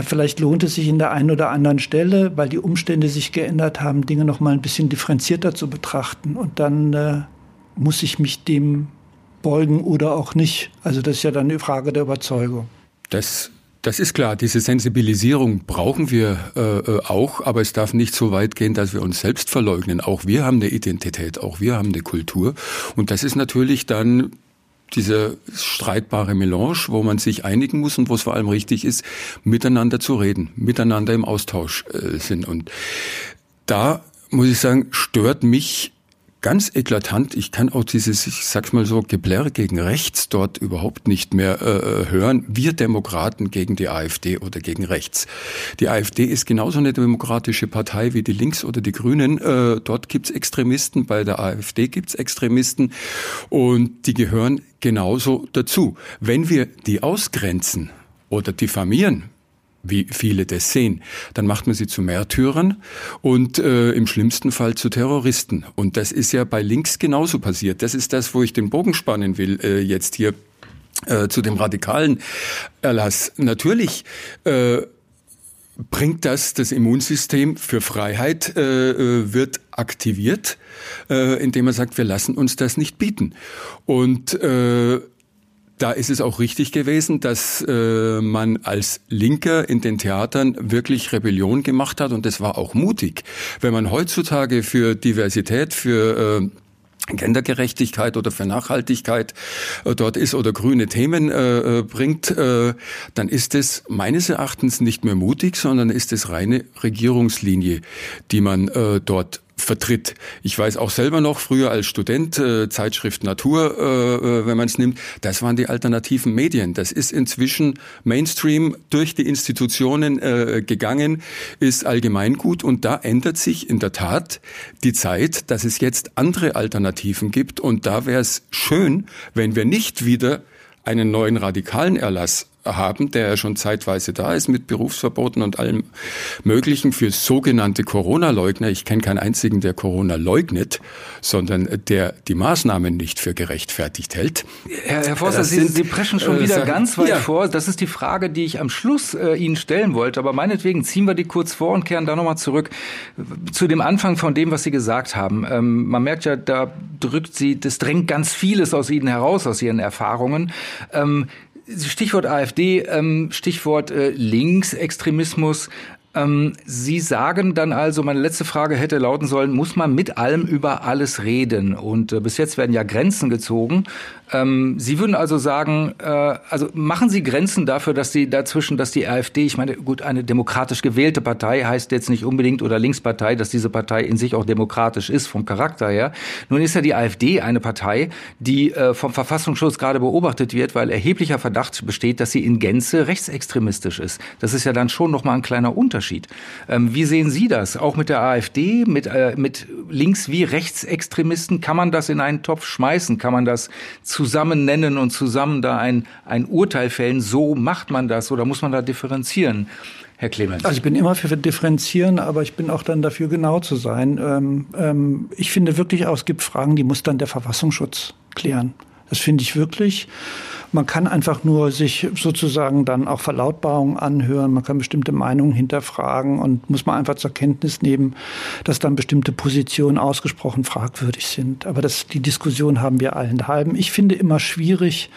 Vielleicht lohnt es sich in der einen oder anderen Stelle, weil die Umstände sich geändert haben, Dinge noch mal ein bisschen differenzierter zu betrachten. Und dann äh, muss ich mich dem beugen oder auch nicht. Also das ist ja dann eine Frage der Überzeugung. Das, Das ist klar, diese Sensibilisierung brauchen wir äh, äh, auch, aber es darf nicht so weit gehen, dass wir uns selbst verleugnen. Auch wir haben eine Identität, auch wir haben eine Kultur. Und das ist natürlich dann diese streitbare Melange, wo man sich einigen muss und wo es vor allem richtig ist, miteinander zu reden, miteinander im Austausch äh, sind. Und da muss ich sagen, stört mich ganz eklatant. Ich kann auch dieses, ich sag's mal so, Geblärr gegen rechts dort überhaupt nicht mehr äh, äh hören. Wir Demokraten gegen die AfD oder gegen rechts. Die AfD ist genauso eine demokratische Partei wie die Links oder die Grünen. Äh, dort gibt's Extremisten, bei der AfD gibt's Extremisten und die gehören genauso dazu. Wenn wir die ausgrenzen oder diffamieren, wie viele das sehen. Dann macht man sie zu Märtyrern und äh, im schlimmsten Fall zu Terroristen. Und das ist ja bei links genauso passiert. Das ist das, wo ich den Bogen spannen will äh, jetzt hier äh, zu dem radikalen Erlass. Natürlich äh, bringt das das Immunsystem für Freiheit äh, äh wird aktiviert, äh, indem man sagt, wir lassen uns das nicht bieten. Und äh, da ist es auch richtig gewesen, dass äh, man als Linker in den Theatern wirklich Rebellion gemacht hat und das war auch mutig. Wenn man heutzutage für Diversität, für äh, Gendergerechtigkeit oder für Nachhaltigkeit äh, dort ist oder grüne Themen äh, äh, bringt, äh, dann ist es meines Erachtens nicht mehr mutig, sondern ist es reine Regierungslinie, die man äh, dort vertritt. Ich weiß auch selber noch, früher als Student, äh, Zeitschrift Natur, äh, äh, wenn man es nimmt, das waren die alternativen Medien. Das ist inzwischen Mainstream durch die Institutionen äh, gegangen, ist allgemeingut und da ändert sich in der Tat die Zeit, dass es jetzt andere Alternativen gibt und da wäre es schön, wenn wir nicht wieder einen neuen radikalen Erlass haben, der ja schon zeitweise da ist mit Berufsverboten und allem Möglichen für sogenannte Corona-Leugner. Ich kenne keinen einzigen, der Corona leugnet, sondern der die Maßnahmen nicht für gerechtfertigt hält. Herr, Herr Forster, Sie, sind, Sie preschen schon äh, wieder sagen, ganz weit ja. vor. Das ist die Frage, die ich am Schluss äh, Ihnen stellen wollte. Aber meinetwegen ziehen wir die kurz vor und kehren da nochmal zurück zu dem Anfang von dem, was Sie gesagt haben. Ähm, man merkt ja, da drückt Sie, das drängt ganz vieles aus Ihnen heraus, aus Ihren Erfahrungen. Ähm, Stichwort AfD, ähm, Stichwort äh, Linksextremismus. Ähm, Sie sagen dann also, meine letzte Frage hätte lauten sollen, muss man mit allem über alles reden? Und äh, bis jetzt werden ja Grenzen gezogen. Ähm, Sie würden also sagen, äh, also machen Sie Grenzen dafür, dass Sie dazwischen, dass die AfD, ich meine, gut, eine demokratisch gewählte Partei heißt jetzt nicht unbedingt oder Linkspartei, dass diese Partei in sich auch demokratisch ist vom Charakter her. Nun ist ja die AfD eine Partei, die äh, vom Verfassungsschutz gerade beobachtet wird, weil erheblicher Verdacht besteht, dass sie in Gänze rechtsextremistisch ist. Das ist ja dann schon noch mal ein kleiner Unterschied. Unterschied. Ähm, wie sehen Sie das? Auch mit der AfD, mit, äh, mit Links- wie Rechtsextremisten? Kann man das in einen Topf schmeißen? Kann man das zusammen nennen und zusammen da ein, ein Urteil fällen? So macht man das oder muss man da differenzieren? Herr Clemens. Also ich bin immer für Differenzieren, aber ich bin auch dann dafür, genau zu sein. Ähm, ähm, ich finde wirklich auch, es gibt Fragen, die muss dann der Verfassungsschutz klären. Das finde ich wirklich. Man kann einfach nur sich sozusagen dann auch Verlautbarungen anhören, man kann bestimmte Meinungen hinterfragen und muss man einfach zur Kenntnis nehmen, dass dann bestimmte Positionen ausgesprochen fragwürdig sind. Aber das, die Diskussion haben wir allen halben. Ich finde immer schwierig,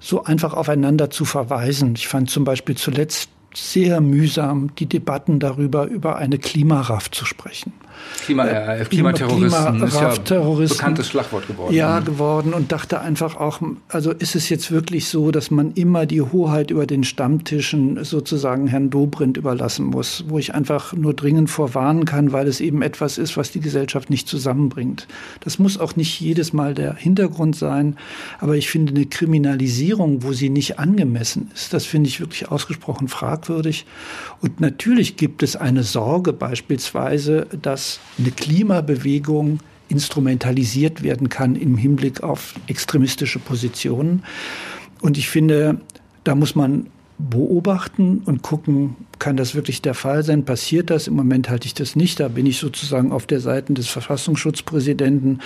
so einfach aufeinander zu verweisen. Ich fand zum Beispiel zuletzt sehr mühsam, die Debatten darüber, über eine Klimaraft zu sprechen. Klima, äh, Klimaterroristen Klima, ist ja ein bekanntes Schlagwort geworden. Ja, geworden und dachte einfach auch, also ist es jetzt wirklich so, dass man immer die Hoheit über den Stammtischen sozusagen Herrn Dobrindt überlassen muss, wo ich einfach nur dringend vorwarnen kann, weil es eben etwas ist, was die Gesellschaft nicht zusammenbringt. Das muss auch nicht jedes Mal der Hintergrund sein, aber ich finde eine Kriminalisierung, wo sie nicht angemessen ist, das finde ich wirklich ausgesprochen fragwürdig. Und natürlich gibt es eine Sorge beispielsweise, dass eine Klimabewegung instrumentalisiert werden kann im Hinblick auf extremistische Positionen. Und ich finde, da muss man beobachten und gucken, kann das wirklich der Fall sein? Passiert das? Im Moment halte ich das nicht. Da bin ich sozusagen auf der Seite des Verfassungsschutzpräsidenten.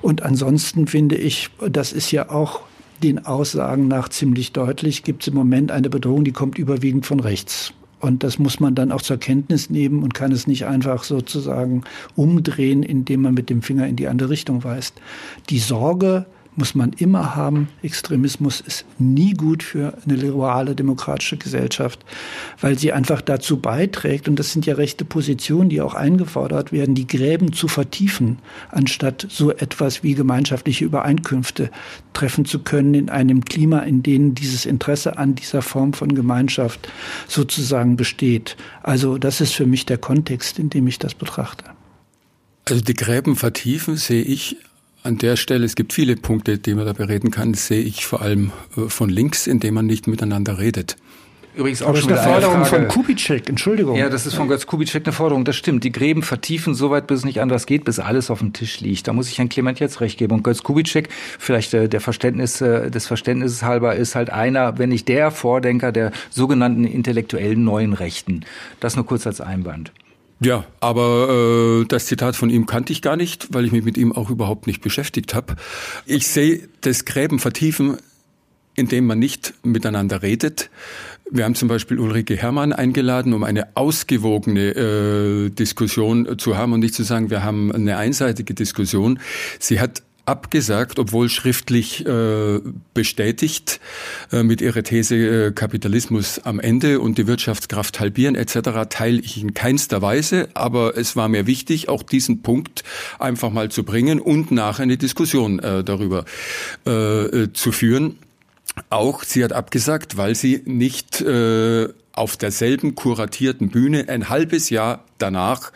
Und ansonsten finde ich, das ist ja auch den Aussagen nach ziemlich deutlich, gibt es im Moment eine Bedrohung, die kommt überwiegend von rechts. Und das muss man dann auch zur Kenntnis nehmen und kann es nicht einfach sozusagen umdrehen, indem man mit dem Finger in die andere Richtung weist. Die Sorge muss man immer haben. Extremismus ist nie gut für eine liberale demokratische Gesellschaft, weil sie einfach dazu beiträgt, und das sind ja rechte Positionen, die auch eingefordert werden, die Gräben zu vertiefen, anstatt so etwas wie gemeinschaftliche Übereinkünfte treffen zu können in einem Klima, in dem dieses Interesse an dieser Form von Gemeinschaft sozusagen besteht. Also das ist für mich der Kontext, in dem ich das betrachte. Also die Gräben vertiefen sehe ich an der Stelle, es gibt viele Punkte, die man da bereden kann, sehe ich vor allem äh, von links, indem man nicht miteinander redet. Übrigens auch Aber schon eine Forderung von Kubitschek, Entschuldigung. Ja, das ist von Götz Kubitschek eine Forderung, das stimmt. Die Gräben vertiefen so weit, bis es nicht anders geht, bis alles auf dem Tisch liegt. Da muss ich Herrn Clement jetzt recht geben. Und Götz Kubitschek, vielleicht äh, der Verständnis, äh, des Verständnisses halber, ist halt einer, wenn nicht der Vordenker der sogenannten intellektuellen neuen Rechten. Das nur kurz als Einwand. Ja, aber äh, das Zitat von ihm kannte ich gar nicht, weil ich mich mit ihm auch überhaupt nicht beschäftigt habe. Ich sehe das Gräben vertiefen, indem man nicht miteinander redet. Wir haben zum Beispiel Ulrike Herrmann eingeladen, um eine ausgewogene äh, Diskussion zu haben und nicht zu sagen, wir haben eine einseitige Diskussion. Sie hat abgesagt, obwohl schriftlich äh, bestätigt äh, mit ihrer These äh, Kapitalismus am Ende und die Wirtschaftskraft halbieren etc. teile ich in keinster Weise, aber es war mir wichtig, auch diesen Punkt einfach mal zu bringen und nachher eine Diskussion äh, darüber äh, äh zu führen. Auch sie hat abgesagt, weil sie nicht äh, auf derselben kuratierten Bühne ein halbes Jahr danach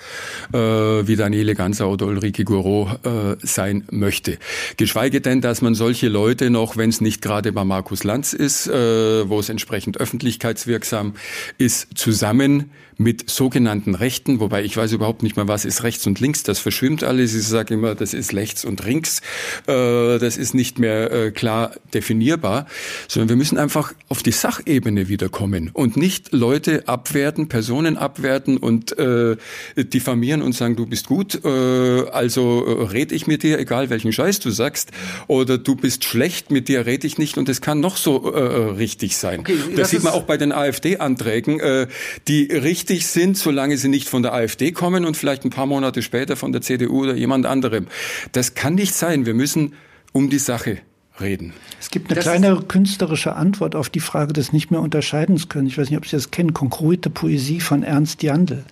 äh, wie Daniele Ganser oder Ulrike Gouraud äh, sein möchte. Geschweige denn, dass man solche Leute noch, wenn es nicht gerade bei Markus Lanz ist, äh, wo es entsprechend öffentlichkeitswirksam ist, zusammen mit sogenannten Rechten, wobei ich weiß überhaupt nicht mehr, was ist rechts und links, das verschwimmt alles. Ich sage immer, das ist rechts und links, äh, das ist nicht mehr äh, klar definierbar, sondern wir müssen einfach auf die Sachebene wiederkommen und nicht Leute abwerten, Personen abwerten und äh, äh, diffamieren und sagen, du bist gut, äh, also äh, red ich mit dir, egal welchen Scheiß du sagst, oder du bist schlecht, mit dir red ich nicht und es kann noch so äh, äh richtig sein. Okay, das, das sieht man auch bei den AfD-Anträgen, äh, die richtig sind, solange sie nicht von der AfD kommen und vielleicht ein paar Monate später von der CDU oder jemand anderem. Das kann nicht sein. Wir müssen um die Sache reden. Es gibt eine das kleine künstlerische Antwort auf die Frage des nicht mehr unterscheidens können. Ich weiß nicht, ob Sie das kennen. Konkrete Poesie von Ernst Jandl.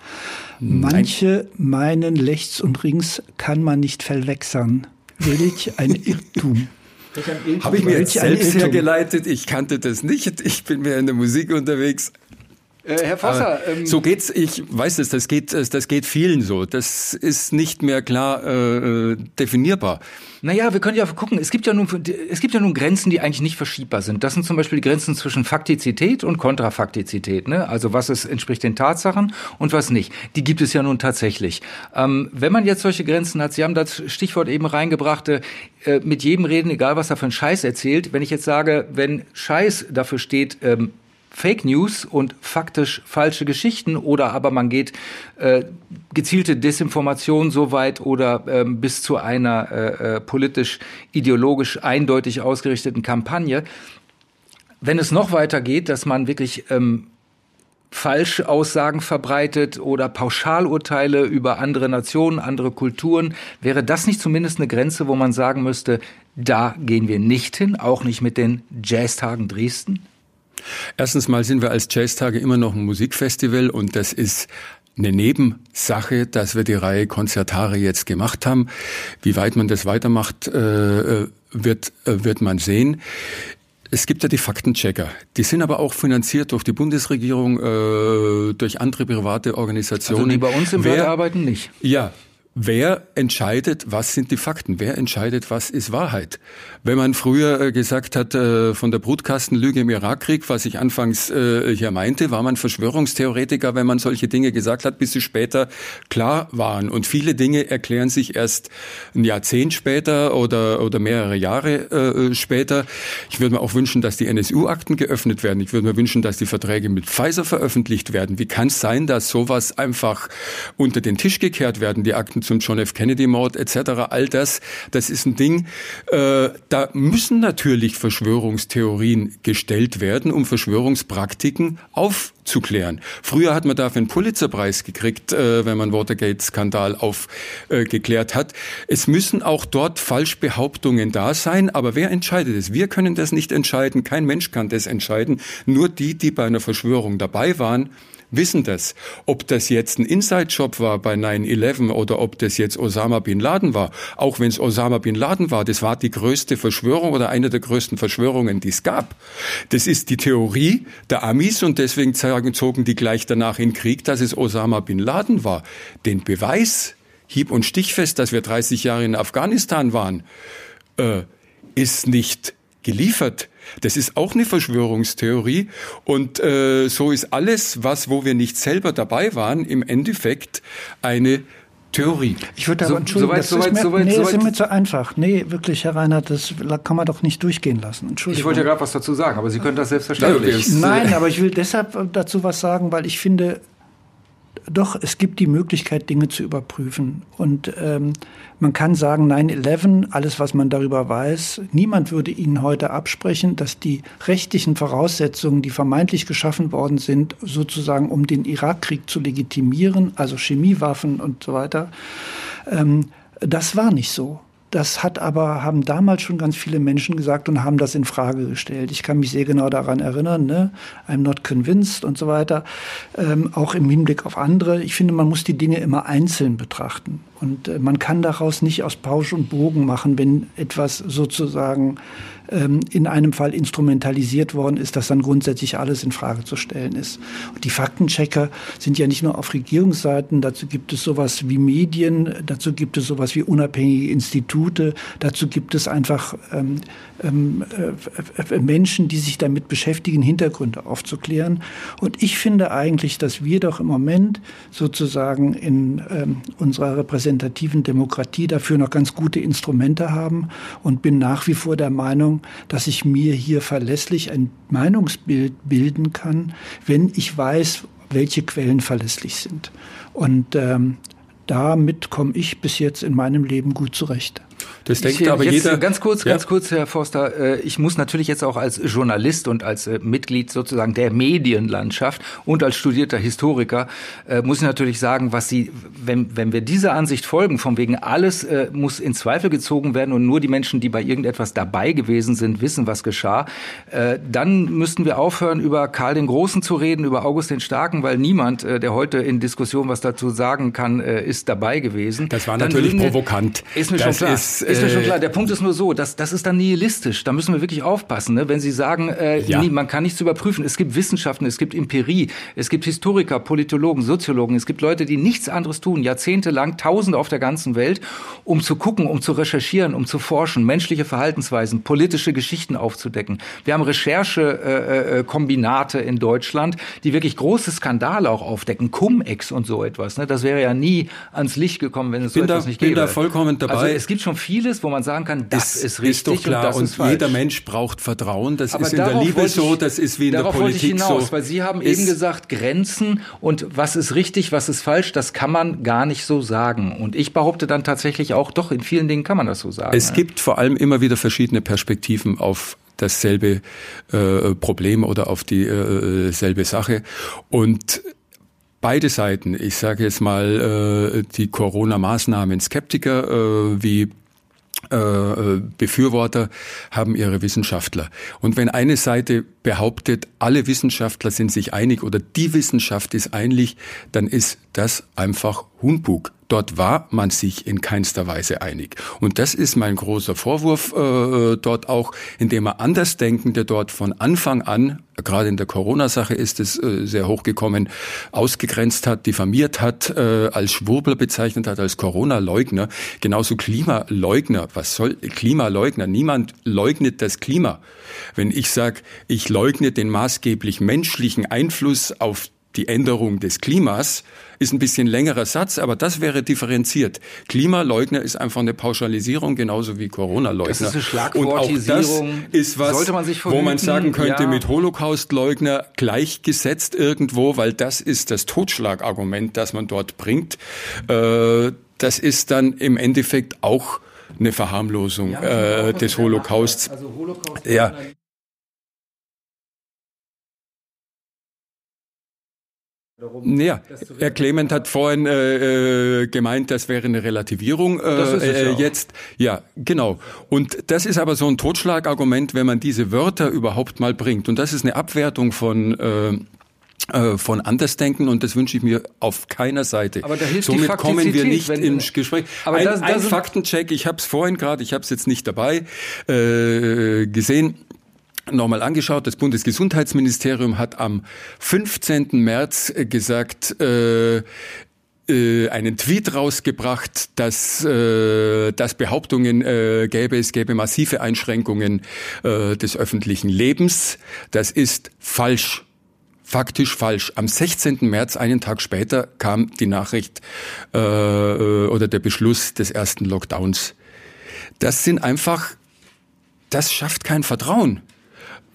Manche meinen, rechts und links kann man nicht verwechseln. Welch ein Irrtum. Habe ich mir jetzt selbst hergeleitet. Ich kannte das nicht. Ich bin mehr in der Musik unterwegs. Äh, Herr Fosser, ähm, so geht's. Ich weiß es. Das geht. Das geht vielen so. Das ist nicht mehr klar äh, definierbar. Naja, wir können ja gucken. Es gibt ja nun, es gibt ja nun Grenzen, die eigentlich nicht verschiebbar sind. Das sind zum Beispiel die Grenzen zwischen Faktizität und Kontrafaktizität. Ne? Also was ist, entspricht den Tatsachen und was nicht. Die gibt es ja nun tatsächlich. Ähm, wenn man jetzt solche Grenzen hat, Sie haben das Stichwort eben reingebracht, äh, mit jedem reden, egal was er für einen Scheiß erzählt. Wenn ich jetzt sage, wenn Scheiß dafür steht, ähm, Fake News und faktisch falsche Geschichten oder aber man geht äh, gezielte Desinformation so weit oder ähm, bis zu einer äh, äh, politisch ideologisch eindeutig ausgerichteten Kampagne. Wenn es noch weiter geht, dass man wirklich ähm, Falschaussagen verbreitet oder Pauschalurteile über andere Nationen, andere Kulturen, wäre das nicht zumindest eine Grenze, wo man sagen müsste, da gehen wir nicht hin, auch nicht mit den Jazztagen Dresden? Erstens mal sind wir als Jazztage immer noch ein Musikfestival und das ist eine Nebensache, dass wir die Reihe Konzertare jetzt gemacht haben. Wie weit man das weitermacht, äh, wird, äh, wird man sehen. Es gibt ja die Faktenchecker. Die sind aber auch finanziert durch die Bundesregierung, äh, durch andere private Organisationen. Also die bei uns im Wer, arbeiten nicht. Ja, Wer entscheidet, was sind die Fakten? Wer entscheidet, was ist Wahrheit? Wenn man früher äh, gesagt hat, äh, von der Brutkastenlüge im Irakkrieg, was ich anfangs äh, hier meinte, war man Verschwörungstheoretiker, wenn man solche Dinge gesagt hat, bis sie später klar waren. Und viele Dinge erklären sich erst ein Jahrzehnt später oder, oder mehrere Jahre später. Ich würde mir auch wünschen, dass die NSU-Akten geöffnet werden. Ich würde mir wünschen, dass die Verträge mit Pfizer veröffentlicht werden. Wie kann es sein, dass sowas einfach unter den Tisch gekehrt werden? Die Akten Zum John F. Kennedy-Mord etc., all das, das ist ein Ding, äh, da müssen natürlich Verschwörungstheorien gestellt werden, um Verschwörungspraktiken aufzuklären. Früher hat man dafür einen Pulitzerpreis gekriegt, äh, wenn man Watergate-Skandal aufgeklärt äh, hat. Es müssen auch dort Falschbehauptungen da sein, aber wer entscheidet es? Wir können das nicht entscheiden, kein Mensch kann das entscheiden, nur die, die bei einer Verschwörung dabei waren, wissen das. Ob das jetzt ein Inside-Job war bei 9-11 oder ob das jetzt Osama Bin Laden war, auch wenn es Osama Bin Laden war, das war die größte Verschwörung oder eine der größten Verschwörungen, die es gab. Das ist die Theorie der Amis und deswegen zogen die gleich danach in Krieg, dass es Osama Bin Laden war. Den Beweis, hieb- und stichfest, dass wir 30 Jahre in Afghanistan waren, äh, ist nicht geliefert. Das ist auch eine Verschwörungstheorie und äh, so ist alles, was wo wir nicht selber dabei waren, im Endeffekt eine Theorie. Ich würde aber, so, entschuldigen, soweit, das soweit, ist mir, soweit, nee, soweit. ist mir zu einfach. Nee, wirklich, Herr Reinhardt, das kann man doch nicht durchgehen lassen. Entschuldigung. Ich wollte ja gerade was dazu sagen, aber Sie können das selbstverständlich. Nein, aber ich will deshalb dazu was sagen, weil ich finde, doch, es gibt die Möglichkeit, Dinge zu überprüfen. Und ähm, man kann sagen, 9-11, alles, was man darüber weiß, niemand würde Ihnen heute absprechen, dass die rechtlichen Voraussetzungen, die vermeintlich geschaffen worden sind, sozusagen um den Irakkrieg zu legitimieren, also Chemiewaffen und so weiter, ähm, das war nicht so. Das hat aber, haben damals schon ganz viele Menschen gesagt und haben das in Frage gestellt. Ich kann mich sehr genau daran erinnern, ne? I'm not convinced und so weiter. Ähm, auch im Hinblick auf andere. Ich finde, man muss die Dinge immer einzeln betrachten. Und äh, man kann daraus nicht aus Pausch und Bogen machen, wenn etwas sozusagen ähm, in einem Fall instrumentalisiert worden ist, dass dann grundsätzlich alles in Frage zu stellen ist. Und die Faktenchecker sind ja nicht nur auf Regierungsseiten, dazu gibt es sowas wie Medien, dazu gibt es sowas wie unabhängige Institute, dazu gibt es einfach ähm, ähm, äh, Menschen, die sich damit beschäftigen, Hintergründe aufzuklären. Und ich finde eigentlich, dass wir doch im Moment sozusagen in ähm, unserer repräsentativen Demokratie dafür noch ganz gute Instrumente haben und bin nach wie vor der Meinung, dass ich mir hier verlässlich ein Meinungsbild bilden kann, wenn ich weiß, welche Quellen verlässlich sind. Und ähm, damit komme ich bis jetzt in meinem Leben gut zurecht. Das denkt ich, aber jeder. Ganz kurz, ja? ganz kurz, Herr Forster. Äh, ich muss natürlich jetzt auch als Journalist und als äh, Mitglied sozusagen der Medienlandschaft und als studierter Historiker äh, muss ich natürlich sagen, was Sie, wenn, wenn wir dieser Ansicht folgen, von wegen alles muss in Zweifel gezogen werden und nur die Menschen, die bei irgendetwas dabei gewesen sind, wissen, was geschah, dann müssten wir aufhören, über Karl den Großen zu reden, über August den Starken, weil niemand, der heute in Diskussion was dazu sagen kann, ist dabei gewesen. Das war natürlich provokant. Ist mir das schon klar. Ist ist, mir schon äh, klar. Der Punkt ist nur so, dass das ist dann nihilistisch. Da müssen wir wirklich aufpassen, ne? wenn Sie sagen, äh, ja. nie, man kann nichts überprüfen. Es gibt Wissenschaften, es gibt Empirie, es gibt Historiker, Politologen, Soziologen. Es gibt Leute, die nichts anderes tun, jahrzehntelang, Tausende auf der ganzen Welt, um zu gucken, um zu recherchieren, um zu forschen, menschliche Verhaltensweisen, politische Geschichten aufzudecken. Wir haben Recherchekombinate äh, äh, in Deutschland, die wirklich große Skandale auch aufdecken, Cum-Ex und so etwas. Ne? Das wäre ja nie ans Licht gekommen, wenn es bin so etwas da, nicht gäbe. Ich bin da vollkommen dabei. Also es gibt schon vieles, wo man sagen kann, das ist, ist richtig ist doch klar. und, und jeder Mensch braucht Vertrauen. Das Aber ist in der Liebe ich, so, das ist wie in der Politik ich hinaus, so. Weil Sie haben eben gesagt, Grenzen und was ist richtig, was ist falsch, das kann man gar nicht so sagen. Und ich behaupte dann tatsächlich auch, doch, in vielen Dingen kann man das so sagen. Es gibt vor allem immer wieder verschiedene Perspektiven auf dasselbe äh, Problem oder auf dieselbe äh, Sache. Und beide Seiten, ich sage jetzt mal äh, die Corona-Maßnahmen, Skeptiker äh, wie äh, Befürworter haben ihre Wissenschaftler. Und wenn eine Seite behauptet, alle Wissenschaftler sind sich einig oder die Wissenschaft ist einig, dann ist das einfach Humbug. Dort war man sich in keinster Weise einig. Und das ist mein großer Vorwurf äh, dort auch, indem er Andersdenkende dort von Anfang an, gerade in der Corona-Sache ist es äh, sehr hochgekommen, ausgegrenzt hat, diffamiert hat, äh, als Schwurbler bezeichnet hat, als Corona-Leugner. Genauso Klimaleugner. Was soll Klimaleugner? Niemand leugnet das Klima. Wenn ich sage, ich leugne den maßgeblich menschlichen Einfluss auf die Änderung des Klimas, ist ein bisschen längerer Satz, aber das wäre differenziert. Klimaleugner ist einfach eine Pauschalisierung, genauso wie Corona-Leugner. Das ist eine Schlagwortisierung. Und auch das ist was, man wo man sagen könnte, ja. mit Holocaust-Leugner gleichgesetzt irgendwo, weil das ist das Totschlagargument, das man dort bringt. Äh, das ist dann im Endeffekt auch eine Verharmlosung ja, äh, des Holocausts. Also Holocaust ja. Ja, Herr Clement hat vorhin äh, äh, gemeint, das wäre eine Relativierung äh, äh, jetzt. Ja, genau. Und das ist aber so ein Totschlagargument, wenn man diese Wörter überhaupt mal bringt. Und das ist eine Abwertung von äh, äh von Andersdenken und das wünsche ich mir auf keiner Seite. Aber da hilft Somit die kommen wir nicht ins Gespräch. Aber ein, das, das ein Faktencheck, ich habe es vorhin gerade, ich habe es jetzt nicht dabei äh, gesehen nochmal angeschaut. Das Bundesgesundheitsministerium hat am 15. März äh, gesagt, äh, äh, einen Tweet rausgebracht, dass, äh, dass Behauptungen äh, gäbe, es gäbe massive Einschränkungen äh, des öffentlichen Lebens. Das ist falsch. Faktisch falsch. Am 16. März, einen Tag später, kam die Nachricht äh, äh, oder der Beschluss des ersten Lockdowns. Das sind einfach, das schafft kein Vertrauen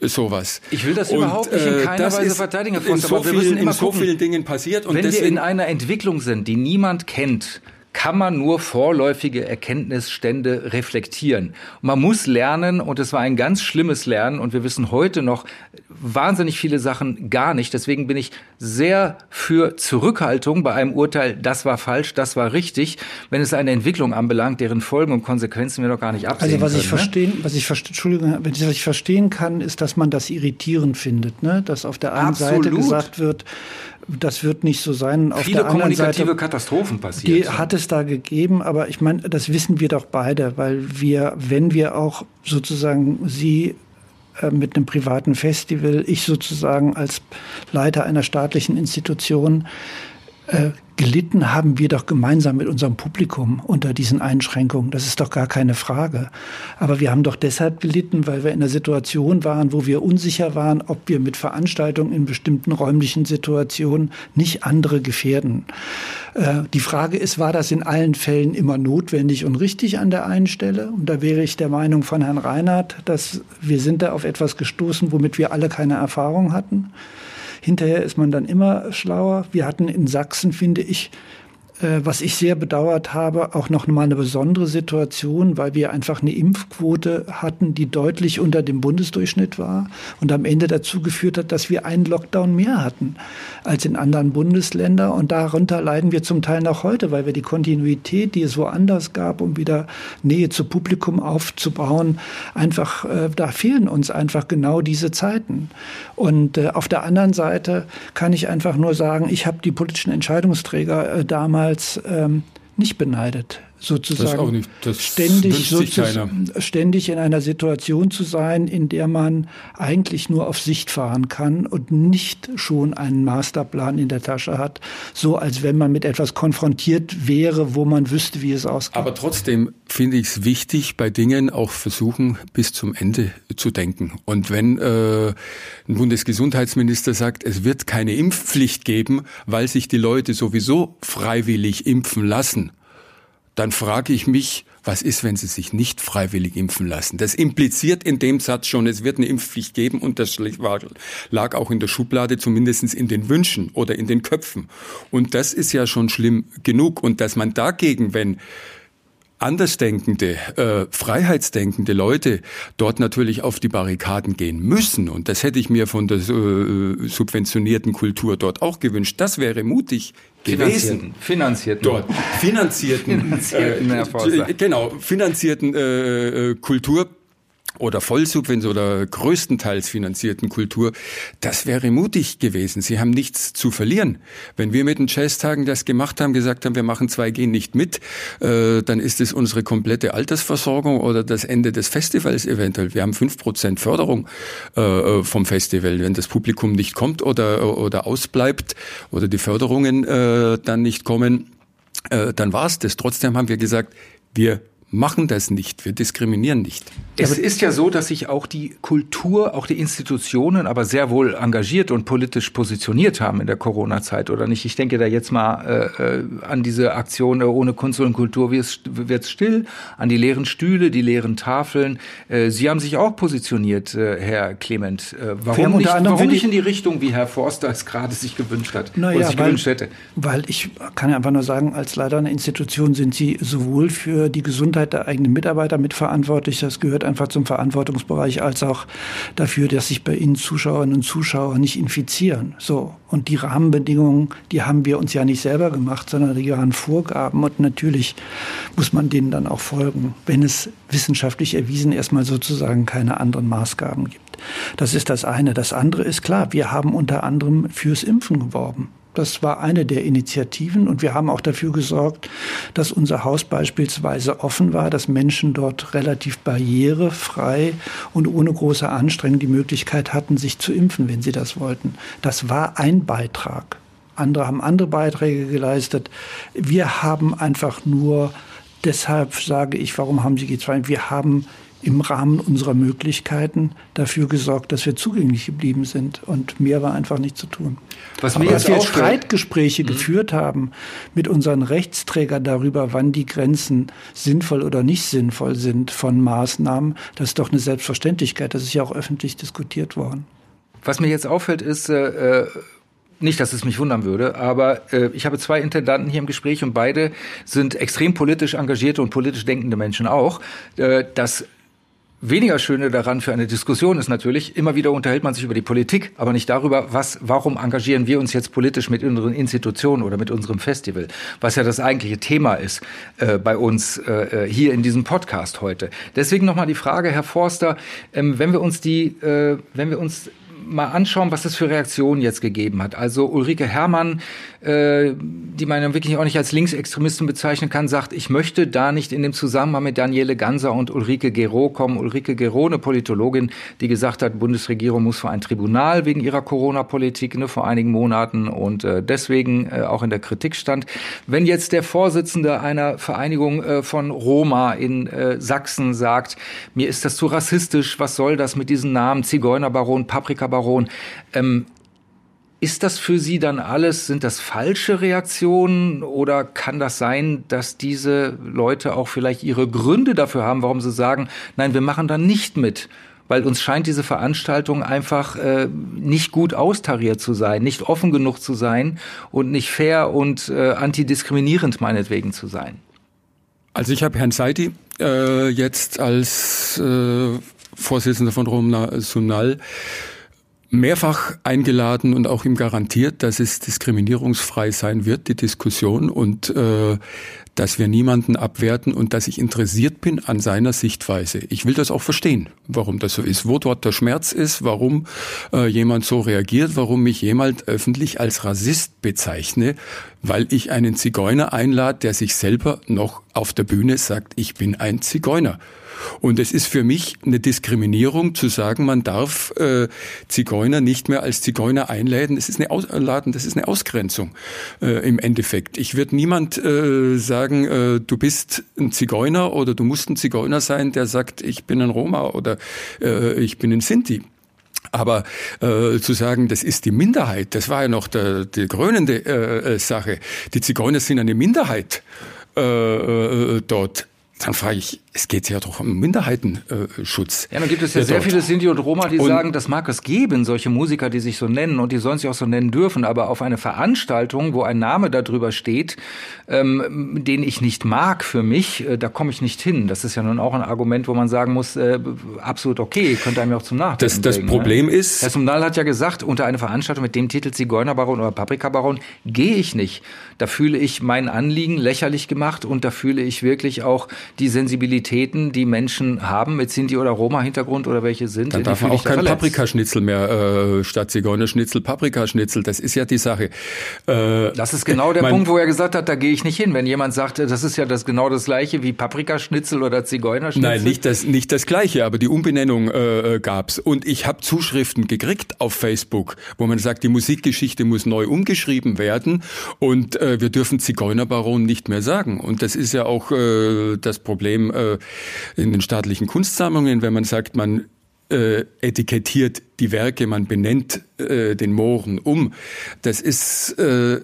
sowas. Ich will das und, überhaupt nicht in äh, keiner Weise verteidigen, Herr Foster, in so, vielen, in so vielen Dingen passiert. Und Wenn wir in einer Entwicklung sind, die niemand kennt, kann man nur vorläufige Erkenntnisstände reflektieren. man muss lernen, und es war ein ganz schlimmes Lernen, und wir wissen heute noch wahnsinnig viele Sachen gar nicht. Deswegen bin ich sehr für Zurückhaltung bei einem Urteil, das war falsch, das war richtig, wenn es eine Entwicklung anbelangt, deren Folgen und Konsequenzen wir noch gar nicht absehen Also was können, ich verstehen, ne? was ich Entschuldigung, was ich verstehen kann, ist, dass man das irritierend findet, ne? dass auf der einen Absolut. Seite gesagt wird, das wird nicht so sein. Auf Viele kommunikative Seite, Katastrophen passiert. Die hat es da gegeben, aber ich meine, das wissen wir doch beide, weil wir, wenn wir auch sozusagen Sie äh, mit einem privaten Festival, ich sozusagen als Leiter einer staatlichen Institution, äh, gelitten haben wir doch gemeinsam mit unserem Publikum unter diesen Einschränkungen. Das ist doch gar keine Frage. Aber wir haben doch deshalb gelitten, weil wir in einer Situation waren, wo wir unsicher waren, ob wir mit Veranstaltungen in bestimmten räumlichen Situationen nicht andere gefährden. Äh, die Frage ist, war das in allen Fällen immer notwendig und richtig an der einen Stelle? Und da wäre ich der Meinung von Herrn Reinhardt, dass wir sind da auf etwas gestoßen, womit wir alle keine Erfahrung hatten. Hinterher ist man dann immer schlauer. Wir hatten in Sachsen, finde ich, was ich sehr bedauert habe, auch noch mal eine besondere Situation, weil wir einfach eine Impfquote hatten, die deutlich unter dem Bundesdurchschnitt war und am Ende dazu geführt hat, dass wir einen Lockdown mehr hatten als in anderen Bundesländern. Und darunter leiden wir zum Teil noch heute, weil wir die Kontinuität, die es woanders gab, um wieder Nähe zu Publikum aufzubauen, einfach, äh, da fehlen uns einfach genau diese Zeiten. Und äh, auf der anderen Seite kann ich einfach nur sagen, ich habe die politischen Entscheidungsträger damals damals ähm, nicht beneidet sozusagen nicht. Ständig, ständig in einer Situation zu sein, in der man eigentlich nur auf Sicht fahren kann und nicht schon einen Masterplan in der Tasche hat, so als wenn man mit etwas konfrontiert wäre, wo man wüsste, wie es ausgeht. Aber trotzdem finde ich es wichtig, bei Dingen auch versuchen, bis zum Ende zu denken. Und wenn äh, ein Bundesgesundheitsminister sagt, es wird keine Impfpflicht geben, weil sich die Leute sowieso freiwillig impfen lassen, dann frage ich mich, was ist, wenn sie sich nicht freiwillig impfen lassen? Das impliziert in dem Satz schon, es wird eine Impfpflicht geben und das lag auch in der Schublade, zumindest in den Wünschen oder in den Köpfen. Und das ist ja schon schlimm genug. Und dass man dagegen, wenn andersdenkende, äh, freiheitsdenkende Leute dort natürlich auf die Barrikaden gehen müssen. Und das hätte ich mir von der äh, subventionierten Kultur dort auch gewünscht. Das wäre mutig gewesen. Finanzierten. Dort. Finanzierten. finanzierten äh, genau, finanzierten äh, äh Kultur oder Vollsubvention oder größtenteils finanzierten Kultur, das wäre mutig gewesen. Sie haben nichts zu verlieren. Wenn wir mit den Jazztagen das gemacht haben, gesagt haben, wir machen 2G nicht mit, äh, dann ist es unsere komplette Altersversorgung oder das Ende des Festivals eventuell. Wir haben fünf Prozent Förderung äh, äh, vom Festival. Wenn das Publikum nicht kommt oder, oder ausbleibt oder die Förderungen äh, dann nicht kommen, äh, dann war es das. Trotzdem haben wir gesagt, wir machen das nicht. Wir diskriminieren nicht. Es ist ja so, dass sich auch die Kultur, auch die Institutionen aber sehr wohl engagiert und politisch positioniert haben in der Corona-Zeit, oder nicht? Ich denke da jetzt mal äh, äh an diese Aktion äh, ohne Kunst und Kultur wird's still, an die leeren Stühle, die leeren Tafeln. Äh, Sie haben sich auch positioniert, äh, Herr Clement. Äh, warum nicht, warum nicht in die Richtung, wie Herr Forster es gerade sich gewünscht hat, naja, oder sich weil, gewünscht hätte? Weil ich kann ja einfach nur sagen, als Leiter einer Institution sind Sie sowohl für die Gesundheit der eigenen Mitarbeiter mitverantwortlich, das gehört einfach zum Verantwortungsbereich, als auch dafür, dass sich bei Ihnen Zuschauerinnen und Zuschauer nicht infizieren. So. Und die Rahmenbedingungen, die haben wir uns ja nicht selber gemacht, sondern die waren Vorgaben. Und natürlich muss man denen dann auch folgen, wenn es wissenschaftlich erwiesen erstmal sozusagen keine anderen Maßgaben gibt. Das ist das eine. Das andere ist klar, wir haben unter anderem fürs Impfen geworben. Das war eine der Initiativen und wir haben auch dafür gesorgt, dass unser Haus beispielsweise offen war, dass Menschen dort relativ barrierefrei und ohne große Anstrengung die Möglichkeit hatten, sich zu impfen, wenn sie das wollten. Das war ein Beitrag. Andere haben andere Beiträge geleistet. Wir haben einfach nur, deshalb sage ich, warum haben Sie G2? Wir haben im Rahmen unserer Möglichkeiten dafür gesorgt, dass wir zugänglich geblieben sind. Und mehr war einfach nicht zu tun. Was mir jetzt wir Streitgespräche mhm. geführt haben mit unseren Rechtsträgern darüber, wann die Grenzen sinnvoll oder nicht sinnvoll sind von Maßnahmen, das ist doch eine Selbstverständlichkeit. Das ist ja auch öffentlich diskutiert worden. Was mir jetzt auffällt, ist, äh, äh nicht, dass es mich wundern würde, aber äh, ich habe zwei Intendanten hier im Gespräch und beide sind extrem politisch engagierte und politisch denkende Menschen auch. Äh, das Weniger Schöne daran für eine Diskussion ist natürlich, immer wieder unterhält man sich über die Politik, aber nicht darüber, was, warum engagieren wir uns jetzt politisch mit unseren Institutionen oder mit unserem Festival, was ja das eigentliche Thema ist äh, bei uns äh, äh hier in diesem Podcast heute. Deswegen nochmal die Frage, Herr Forster, ähm, wenn wir uns die, äh, wenn wir uns mal anschauen, was es für Reaktionen jetzt gegeben hat. Also Ulrike Herrmann, äh, die man wirklich auch nicht als Linksextremistin bezeichnen kann, sagt, ich möchte da nicht in dem Zusammenhang mit Daniele Ganser und Ulrike Gero kommen. Ulrike Gero, eine Politologin, die gesagt hat, Bundesregierung muss vor ein Tribunal wegen ihrer Corona-Politik ne, vor einigen Monaten und äh, deswegen äh, auch in der Kritik stand. Wenn jetzt der Vorsitzende einer Vereinigung äh, von Roma in äh, Sachsen sagt, mir ist das zu rassistisch, was soll das mit diesen Namen Zigeunerbaron, Paprikabaron, Baron. Ähm, ist das für Sie dann alles, sind das falsche Reaktionen oder kann das sein, dass diese Leute auch vielleicht ihre Gründe dafür haben, warum sie sagen, nein, wir machen da nicht mit? Weil uns scheint diese Veranstaltung einfach äh, nicht gut austariert zu sein, nicht offen genug zu sein und nicht fair und äh, antidiskriminierend meinetwegen zu sein. Also ich habe Herrn Seidi äh, jetzt als äh, Vorsitzender von Romna Sunal mehrfach eingeladen und auch ihm garantiert, dass es diskriminierungsfrei sein wird, die Diskussion, und äh, dass wir niemanden abwerten und dass ich interessiert bin an seiner Sichtweise. Ich will das auch verstehen, warum das so ist, wo dort der Schmerz ist, warum äh, jemand so reagiert, warum mich jemand öffentlich als Rassist bezeichne, weil ich einen Zigeuner einlade, der sich selber noch auf der Bühne sagt, ich bin ein Zigeuner. Und es ist für mich eine Diskriminierung zu sagen, man darf äh, Zigeuner nicht mehr als Zigeuner einladen. Das ist eine Ausladen, das ist eine Ausgrenzung äh, im Endeffekt. Ich würde niemand äh, sagen, äh, du bist ein Zigeuner oder du musst ein Zigeuner sein, der sagt, ich bin ein Roma oder äh, ich bin ein Sinti. Aber äh, zu sagen, das ist die Minderheit, das war ja noch der, die krönende äh, äh Sache. Die Zigeuner sind eine Minderheit äh, äh, dort. Dann frage ich, es geht ja doch um Minderheitenschutz. Ja, dann gibt es ja sehr viele Sinti und Roma, die und sagen, das mag es geben, solche Musiker, die sich so nennen und die sollen sich auch so nennen dürfen, aber auf eine Veranstaltung, wo ein Name darüber steht, ähm, den ich nicht mag für mich, äh, da komme ich nicht hin. Das ist ja nun auch ein Argument, wo man sagen muss, äh, absolut okay, könnte einem ja auch zum Nachdenken Das, das bringen, Problem ne? ist... Herr Sumnal hat ja gesagt, unter eine Veranstaltung mit dem Titel Zigeunerbaron oder Paprikabaron gehe ich nicht. Da fühle ich mein Anliegen lächerlich gemacht und da fühle ich wirklich auch die Sensibilitäten, die Menschen haben mit Sinti- oder Roma-Hintergrund oder welche sind. Dann darf man auch kein Paprikaschnitzel mehr äh, statt Zigeunerschnitzel, Paprikaschnitzel. Das ist ja die Sache. Äh, das ist genau der Punkt, wo er gesagt hat, da gehe ich nicht hin. Wenn jemand sagt, das ist ja das genau das gleiche wie Paprikaschnitzel oder Zigeunerschnitzel. Nein, nicht das, nicht das gleiche, aber die Umbenennung äh, äh gab's. Und ich habe Zuschriften gekriegt auf Facebook, wo man sagt, die Musikgeschichte muss neu umgeschrieben werden und äh, wir dürfen Zigeunerbaron nicht mehr sagen. Und das ist ja auch äh, das das Problem äh, in den staatlichen Kunstsammlungen, wenn man sagt, man äh, etikettiert die Werke, man benennt äh, den Mohren um. Das ist äh,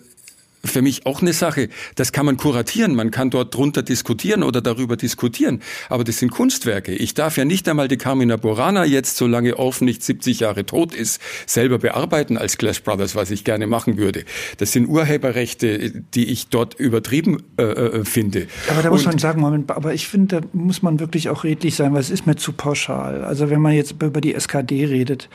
für mich auch eine Sache. Das kann man kuratieren, man kann dort drunter diskutieren oder darüber diskutieren. Aber das sind Kunstwerke. Ich darf ja nicht einmal die Carmina Burana jetzt, solange Orff nicht 70 Jahre tot ist, selber bearbeiten als Clash Brothers, was ich gerne machen würde. Das sind Urheberrechte, die ich dort übertrieben äh, äh finde. Aber da muss Und man sagen, Moment, aber ich finde, da muss man wirklich auch redlich sein, weil es ist mir zu pauschal. Also wenn man jetzt über die SKD redet,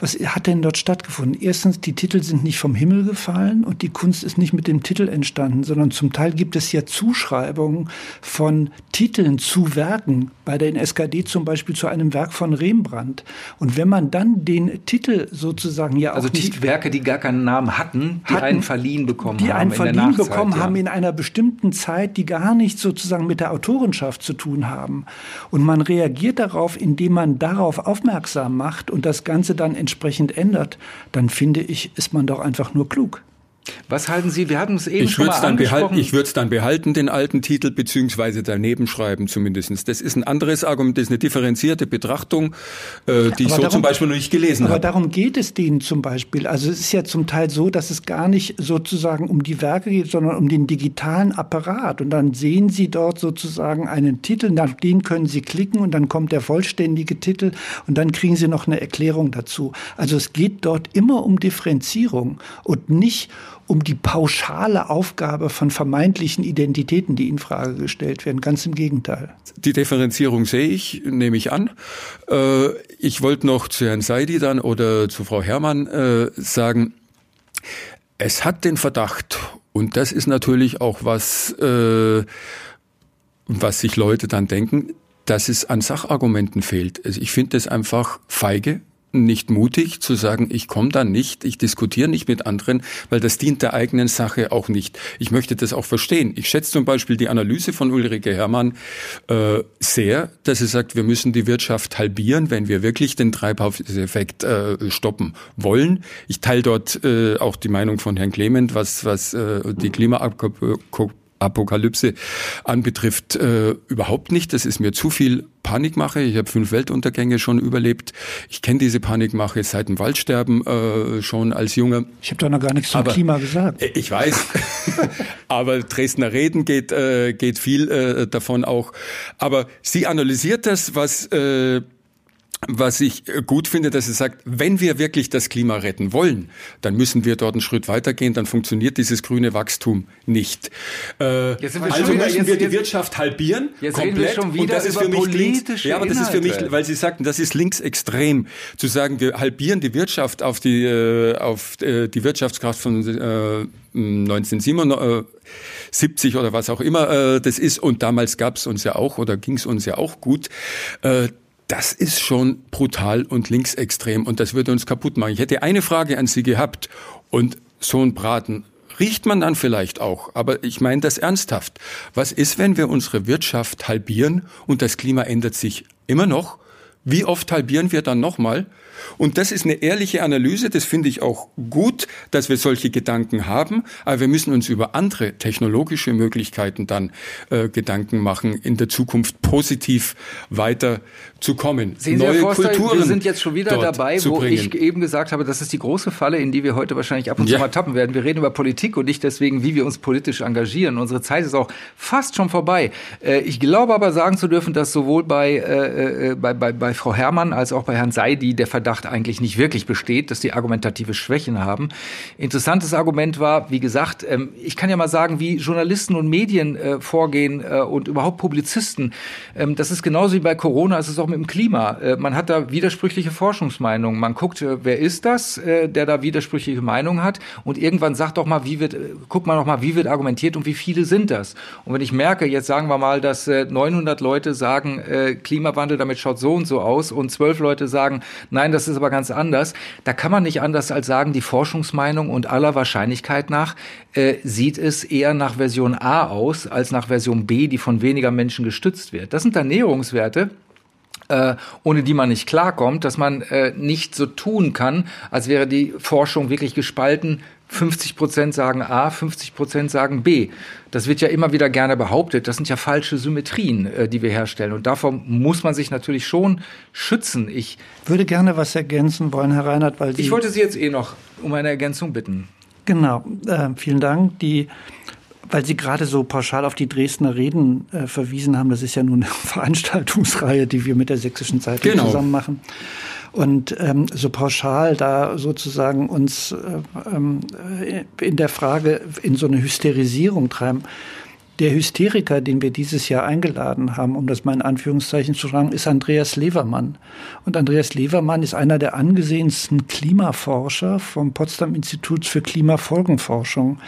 was hat denn dort stattgefunden? Erstens, die Titel sind nicht vom Himmel gefallen und die Kunst ist nicht mit dem Titel entstanden, sondern zum Teil gibt es ja Zuschreibungen von Titeln zu Werken, bei der SKD zum Beispiel zu einem Werk von Rembrandt. Und wenn man dann den Titel sozusagen ja also auch also nicht Werke, die gar keinen Namen hatten, die hatten, einen verliehen bekommen die haben, einen verliehen bekommen ja. haben in einer bestimmten Zeit, die gar nichts sozusagen mit der Autorenschaft zu tun haben. Und man reagiert darauf, indem man darauf aufmerksam macht und das Ganze dann entsprechend ändert, dann finde ich, ist man doch einfach nur klug. Was halten Sie? Wir hatten es eben ich schon mal dann behalten, Ich würde es dann behalten, den alten Titel, beziehungsweise daneben schreiben zumindestens. Das ist ein anderes Argument, das ist eine differenzierte Betrachtung, äh, die ich so darum, zum Beispiel noch nicht gelesen habe. Aber darum geht es denen zum Beispiel. Also es ist ja zum Teil so, dass es gar nicht sozusagen um die Werke geht, sondern um den digitalen Apparat. Und dann sehen Sie dort sozusagen einen Titel, nach dem können Sie klicken und dann kommt der vollständige Titel und dann kriegen Sie noch eine Erklärung dazu. Also es geht dort immer um Differenzierung und nicht um die pauschale Aufgabe von vermeintlichen Identitäten, die in Frage gestellt werden. Ganz im Gegenteil. Die Differenzierung sehe ich, nehme ich an. Äh, ich wollte noch zu Herrn Seidi dann oder zu Frau Herrmann äh, sagen, es hat den Verdacht, und das ist natürlich auch was, äh, was sich Leute dann denken, dass es an Sachargumenten fehlt. Also ich finde es einfach feige, nicht mutig zu sagen, ich komme da nicht, ich diskutiere nicht mit anderen, weil das dient der eigenen Sache auch nicht. Ich möchte das auch verstehen. Ich schätze zum Beispiel die Analyse von Ulrike Herrmann äh, sehr, dass sie sagt, wir müssen die Wirtschaft halbieren, wenn wir wirklich den Treibhauseffekt äh, stoppen wollen. Ich teile dort äh, auch die Meinung von Herrn Clement, was, was äh, die Klimaabkommen Apokalypse anbetrifft, äh, überhaupt nicht. Das ist mir zu viel Panikmache. Ich habe fünf Weltuntergänge schon überlebt. Ich kenne diese Panikmache seit dem Waldsterben äh, schon als Junger. Ich habe da noch gar nichts zum Aber, Klima gesagt. Äh, ich weiß. Aber Dresdner Reden geht, äh, geht viel äh, davon auch. Aber sie analysiert das, was äh, was ich gut finde, dass er sagt, wenn wir wirklich das Klima retten wollen, dann müssen wir dort einen Schritt weitergehen, dann funktioniert dieses grüne Wachstum nicht. Äh, also müssen wir jetzt, die Wirtschaft halbieren, jetzt komplett. Reden wir schon wieder und das ist für mich links, Ja, aber das ist für mich, weil Sie sagten, das ist linksextrem, zu sagen, wir halbieren die Wirtschaft auf die, äh, auf äh, die Wirtschaftskraft von äh, 1977 oder was auch immer äh, das ist. Und damals gab es uns ja auch oder ging es uns ja auch gut. Das ist schon brutal und linksextrem und das würde uns kaputt machen. Ich hätte eine Frage an Sie gehabt und so ein Braten riecht man dann vielleicht auch, aber ich meine das ernsthaft. Was ist, wenn wir unsere Wirtschaft halbieren und das Klima ändert sich immer noch? Wie oft halbieren wir dann nochmal? Und das ist eine ehrliche Analyse, das finde ich auch gut, dass wir solche Gedanken haben, aber wir müssen uns über andere technologische Möglichkeiten dann äh, Gedanken machen, in der Zukunft positiv weiter zu kommen. Sehen Sie, Neue Herr Forster, Kulturen wir sind jetzt schon wieder dabei, wo ich eben gesagt habe, das ist die große Falle, in die wir heute wahrscheinlich ab und zu mal tappen werden. Wir reden über Politik und nicht deswegen, wie wir uns politisch engagieren. Unsere Zeit ist auch fast schon vorbei. Äh, ich glaube aber sagen zu dürfen, dass sowohl bei, äh, äh, bei, bei, bei Frau Herrmann als auch bei Herrn Seidi der Verdacht eigentlich nicht wirklich besteht, dass die argumentative Schwächen haben. Interessantes Argument war, wie gesagt, ähm, ich kann ja mal sagen, wie Journalisten und Medien äh, vorgehen äh, und überhaupt Publizisten. Ähm, das ist genauso wie bei Corona, es ist auch mit dem Klima. Äh, man hat da widersprüchliche Forschungsmeinungen. Man guckt, wer ist das, der da widersprüchliche Meinungen hat und irgendwann sagt doch mal, wie wird, guckt man doch mal, wie wird argumentiert und wie viele sind das? Und wenn ich merke, jetzt sagen wir mal, dass 900 Leute sagen, Klimawandel, damit schaut so und so aus und zwölf Leute sagen, nein, das ist aber ganz anders. Da kann man nicht anders als sagen, die Forschungsmeinung und aller Wahrscheinlichkeit nach äh, sieht es eher nach Version A aus als nach Version B, die von weniger Menschen gestützt wird. Das sind dann Näherungswerte, äh, ohne die man nicht klarkommt, dass man äh, nicht so tun kann, als wäre die Forschung wirklich gespalten 50 Prozent sagen A, 50 Prozent sagen B. Das wird ja immer wieder gerne behauptet. Das sind ja falsche Symmetrien, äh, die wir herstellen. Und davor muss man sich natürlich schon schützen. Ich würde gerne was ergänzen wollen, Herr Reinhardt, weil Sie Ich wollte Sie jetzt eh noch um eine Ergänzung bitten. Genau, äh, vielen Dank. Die weil Sie gerade so pauschal auf die Dresdner Reden äh, verwiesen haben, das ist ja nun eine Veranstaltungsreihe, die wir mit der Sächsischen Zeitung genau. zusammen machen. Und ähm, so pauschal da sozusagen uns äh, ähm, in der Frage in so eine Hysterisierung treiben. Der Hysteriker, den wir dieses Jahr eingeladen haben, um das mal in Anführungszeichen zu sagen, ist Andreas Levermann. Und Andreas Levermann ist einer der angesehensten Klimaforscher vom Potsdam Institut für Klimafolgenforschung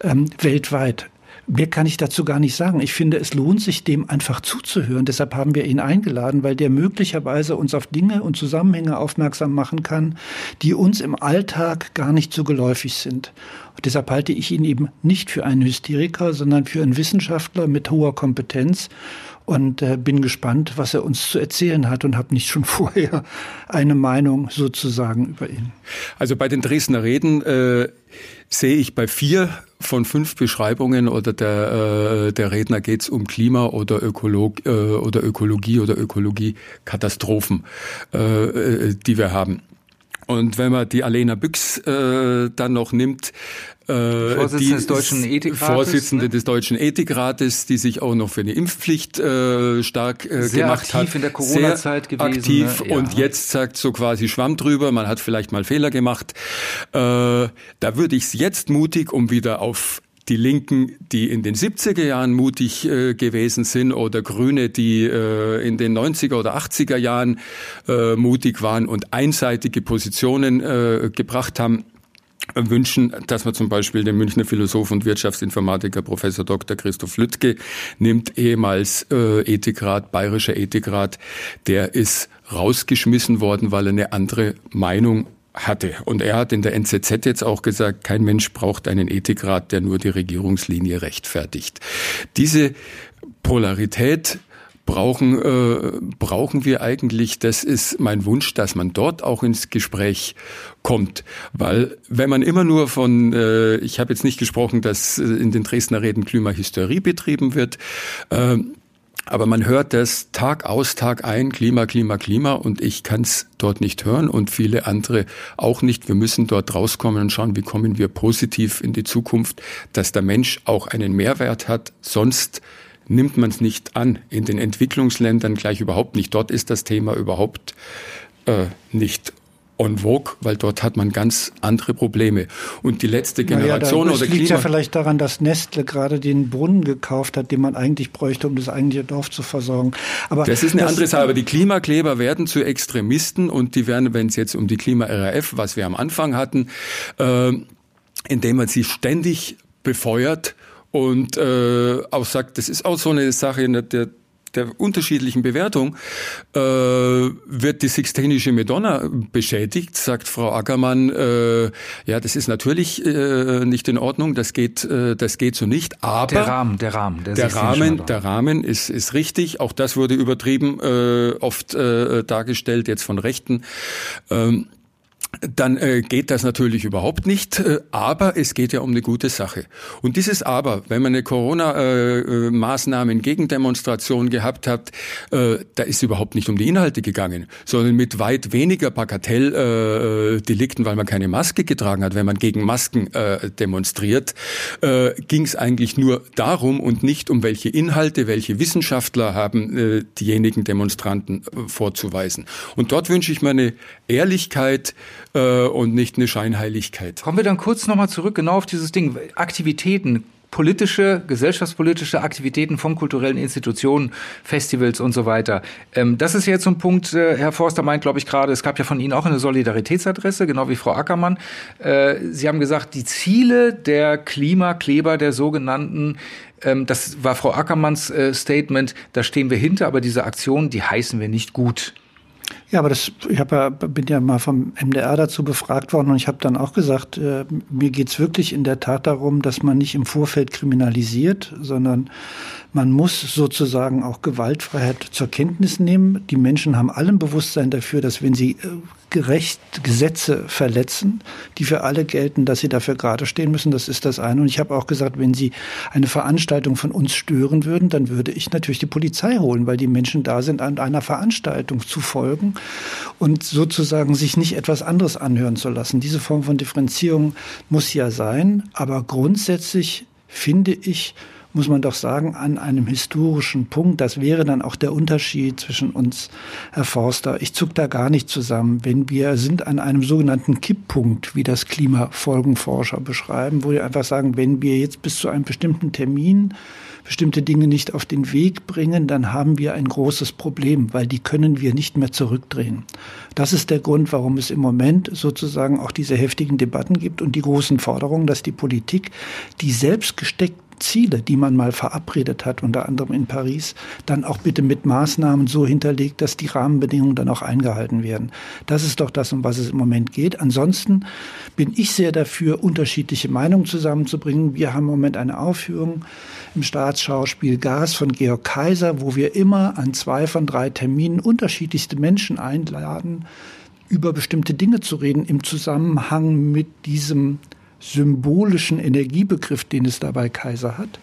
ähm, weltweit. Mehr kann ich dazu gar nicht sagen. Ich finde, es lohnt sich, dem einfach zuzuhören. Deshalb haben wir ihn eingeladen, weil der möglicherweise uns auf Dinge und Zusammenhänge aufmerksam machen kann, die uns im Alltag gar nicht so geläufig sind. Und deshalb halte ich ihn eben nicht für einen Hysteriker, sondern für einen Wissenschaftler mit hoher Kompetenz und äh, bin gespannt, was er uns zu erzählen hat und habe nicht schon vorher eine Meinung sozusagen über ihn. Also bei den Dresdner Reden äh, sehe ich bei vier von fünf Beschreibungen oder der, äh, der Redner geht es um Klima oder, Ökolog, äh, oder Ökologie oder Ökologie-Katastrophen, äh, äh, die wir haben. Und wenn man die Alena Büchs äh, dann noch nimmt, äh, Vorsitzende die des Deutschen Ethikrates. Vorsitzende ne? des Deutschen Ethikrates, die sich auch noch für eine Impfpflicht äh, stark äh, Sehr gemacht aktiv hat. in der Corona-Zeit gewesen. Aktiv ne? ja. und jetzt sagt so quasi Schwamm drüber, man hat vielleicht mal Fehler gemacht. Äh, da würde ich es jetzt mutig, um wieder auf die Linken, die in den 70er Jahren mutig äh, gewesen sind oder Grüne, die äh, in den 90er oder 80er Jahren äh, mutig waren und einseitige Positionen äh, gebracht haben, wünschen, dass man zum Beispiel den Münchner Philosoph und Wirtschaftsinformatiker Professor Dr. Christoph Lüttke nimmt, ehemals äh, Ethikrat, bayerischer Ethikrat, der ist rausgeschmissen worden, weil er eine andere Meinung hatte. Und er hat in der NZZ jetzt auch gesagt, kein Mensch braucht einen Ethikrat, der nur die Regierungslinie rechtfertigt. Diese Polarität brauchen, äh, brauchen wir eigentlich, das ist mein Wunsch, dass man dort auch ins Gespräch kommt. Weil wenn man immer nur von, äh, ich habe jetzt nicht gesprochen, dass äh, in den Dresdner Reden Klimahysterie betrieben wird, äh, aber man hört das Tag aus, Tag ein, Klima, Klima, Klima und ich kann es dort nicht hören und viele andere auch nicht. Wir müssen dort rauskommen und schauen, wie kommen wir positiv in die Zukunft, dass der Mensch auch einen Mehrwert hat. Sonst nimmt man es nicht an. In den Entwicklungsländern gleich überhaupt nicht. Dort ist das Thema überhaupt äh, nicht on vogue, weil dort hat man ganz andere Probleme. Und die letzte Generation naja, oder Klima... liegt ja vielleicht daran, dass Nestle gerade den Brunnen gekauft hat, den man eigentlich bräuchte, um das eigentliche Dorf zu versorgen. Aber das ist eine das andere Sache. Aber die Klimakleber werden zu Extremisten und die werden, wenn es jetzt um die Klima-RAF, was wir am Anfang hatten, äh, indem man sie ständig befeuert und äh, auch sagt, das ist auch so eine Sache, der, der unterschiedlichen Bewertung äh, wird die Sixtinische Madonna beschädigt, sagt Frau Ackermann. Äh, ja, das ist natürlich äh, nicht in Ordnung. Das geht, äh, das geht so nicht. Aber der Rahmen, der Rahmen, der, der Rahmen, der Rahmen ist ist richtig. Auch das wurde übertrieben äh, oft äh, dargestellt jetzt von Rechten. Ähm, dann äh, geht das natürlich überhaupt nicht, äh, aber es geht ja um eine gute Sache. Und dieses Aber, wenn man eine Corona-Maßnahmen äh, Gegendemonstration gehabt hat, äh, da ist überhaupt nicht um die Inhalte gegangen, sondern mit weit weniger Bagatelldelikten, weil man keine Maske getragen hat. Wenn man gegen Masken äh, demonstriert, äh, ging es eigentlich nur darum und nicht um welche Inhalte, welche Wissenschaftler haben äh, diejenigen Demonstranten äh, vorzuweisen. Und dort wünsche ich mir eine Ehrlichkeit, äh, und nicht eine Scheinheiligkeit. Kommen wir dann kurz nochmal zurück genau auf dieses Ding. Aktivitäten, politische, gesellschaftspolitische Aktivitäten von kulturellen Institutionen, Festivals und so weiter. Ähm, das ist jetzt so ein Punkt, äh, Herr Forster meint, glaube ich, gerade, es gab ja von Ihnen auch eine Solidaritätsadresse, genau wie Frau Ackermann. Äh, Sie haben gesagt, die Ziele der Klimakleber, der sogenannten, ähm, das war Frau Ackermanns äh, Statement, da stehen wir hinter, aber diese Aktionen, die heißen wir nicht gut. Ja, aber das, ich hab ja, bin ja mal vom MDR dazu befragt worden und ich habe dann auch gesagt, äh, mir geht's wirklich in der Tat darum, dass man nicht im Vorfeld kriminalisiert, sondern man muss sozusagen auch Gewaltfreiheit zur Kenntnis nehmen. Die Menschen haben allen Bewusstsein dafür, dass wenn sie äh, gerecht Gesetze verletzen, die für alle gelten, dass sie dafür gerade stehen müssen. Das ist das eine. Und ich habe auch gesagt, wenn sie eine Veranstaltung von uns stören würden, dann würde ich natürlich die Polizei holen, weil die Menschen da sind, an einer Veranstaltung zu folgen und sozusagen sich nicht etwas anderes anhören zu lassen. Diese Form von Differenzierung muss ja sein. Aber grundsätzlich finde ich, muss man doch sagen, an einem historischen Punkt. Das wäre dann auch der Unterschied zwischen uns, Herr Forster. Ich zuck da gar nicht zusammen, wenn wir sind an einem sogenannten Kipppunkt, wie das Klimafolgenforscher beschreiben, wo wir einfach sagen, wenn wir jetzt bis zu einem bestimmten Termin bestimmte Dinge nicht auf den Weg bringen, dann haben wir ein großes Problem, weil die können wir nicht mehr zurückdrehen. Das ist der Grund, warum es im Moment sozusagen auch diese heftigen Debatten gibt und die großen Forderungen, dass die Politik die selbst gesteckten Ziele, die man mal verabredet hat, unter anderem in Paris, dann auch bitte mit Maßnahmen so hinterlegt, dass die Rahmenbedingungen dann auch eingehalten werden. Das ist doch das, um was es im Moment geht. Ansonsten bin ich sehr dafür, unterschiedliche Meinungen zusammenzubringen. Wir haben im Moment eine Aufführung im Staatsschauspiel Gas von Georg Kaiser, wo wir immer an zwei von drei Terminen unterschiedlichste Menschen einladen, über bestimmte Dinge zu reden im Zusammenhang mit diesem symbolischen Energiebegriff, den es dabei Kaiser hat.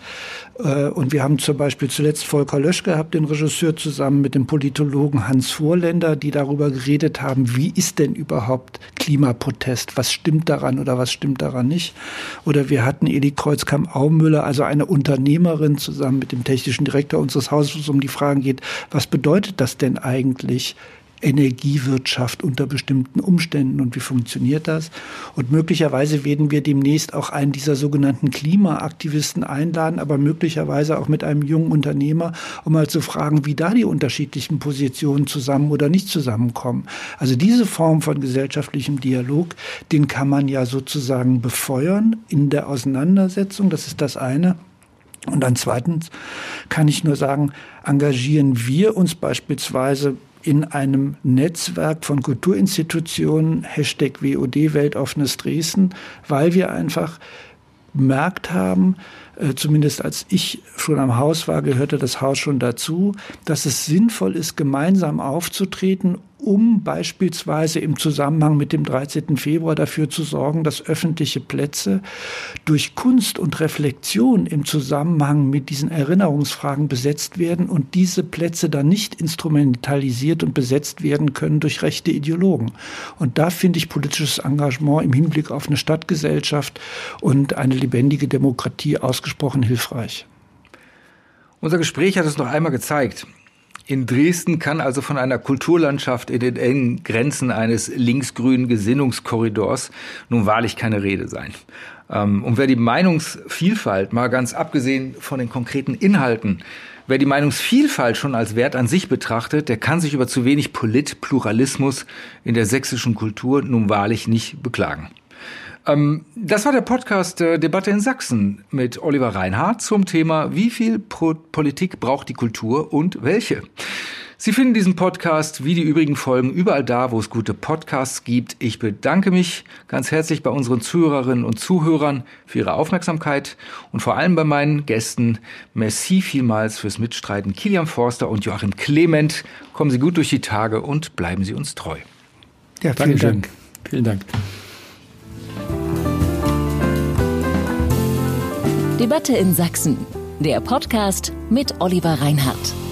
Äh, und wir haben zum Beispiel zuletzt Volker Lösch gehabt, den Regisseur, zusammen mit dem Politologen Hans Vorländer, die darüber geredet haben, wie ist denn überhaupt Klimaprotest? Was stimmt daran oder was stimmt daran nicht? Oder wir hatten Edi Kreuzkamp-Aumüller, also eine Unternehmerin, zusammen mit dem technischen Direktor unseres Hauses, um die Fragen geht, was bedeutet das denn eigentlich? Energiewirtschaft unter bestimmten Umständen und wie funktioniert das? Und möglicherweise werden wir demnächst auch einen dieser sogenannten Klimaaktivisten einladen, aber möglicherweise auch mit einem jungen Unternehmer, um mal zu fragen, wie da die unterschiedlichen Positionen zusammen oder nicht zusammenkommen. Also diese Form von gesellschaftlichem Dialog, den kann man ja sozusagen befeuern in der Auseinandersetzung. Das ist das eine. Und dann zweitens kann ich nur sagen, engagieren wir uns beispielsweise in einem Netzwerk von Kulturinstitutionen, Hashtag WOD Weltoffenes Dresden, weil wir einfach bemerkt haben, zumindest als ich schon am Haus war, gehörte das Haus schon dazu, dass es sinnvoll ist, gemeinsam aufzutreten, um beispielsweise im Zusammenhang mit dem 13. Februar dafür zu sorgen, dass öffentliche Plätze durch Kunst und Reflexion im Zusammenhang mit diesen Erinnerungsfragen besetzt werden und diese Plätze dann nicht instrumentalisiert und besetzt werden können durch rechte Ideologen. Und da finde ich politisches Engagement im Hinblick auf eine Stadtgesellschaft und eine lebendige Demokratie ausgesprochen hilfreich. Unser Gespräch hat es noch einmal gezeigt. In Dresden kann also von einer Kulturlandschaft in den engen Grenzen eines linksgrünen Gesinnungskorridors nun wahrlich keine Rede sein. Ähm, und wer die Meinungsvielfalt, mal ganz abgesehen von den konkreten Inhalten, wer die Meinungsvielfalt schon als Wert an sich betrachtet, der kann sich über zu wenig Politpluralismus in der sächsischen Kultur nun wahrlich nicht beklagen. Ähm, das war der Podcast äh, Debatte in Sachsen mit Oliver Reinhardt zum Thema Wie viel Pro Politik braucht die Kultur und welche? Sie finden diesen Podcast wie die übrigen Folgen überall da, wo es gute Podcasts gibt. Ich bedanke mich ganz herzlich bei unseren Zuhörerinnen und Zuhörern für ihre Aufmerksamkeit und vor allem bei meinen Gästen. Merci vielmals fürs Mitstreiten. Kilian Forster und Joachim Clement. Kommen Sie gut durch die Tage und bleiben Sie uns treu. Ja, vielen Dankeschön. Dank. Vielen Dank. Debatte in Sachsen. Der Podcast mit Oliver Reinhardt.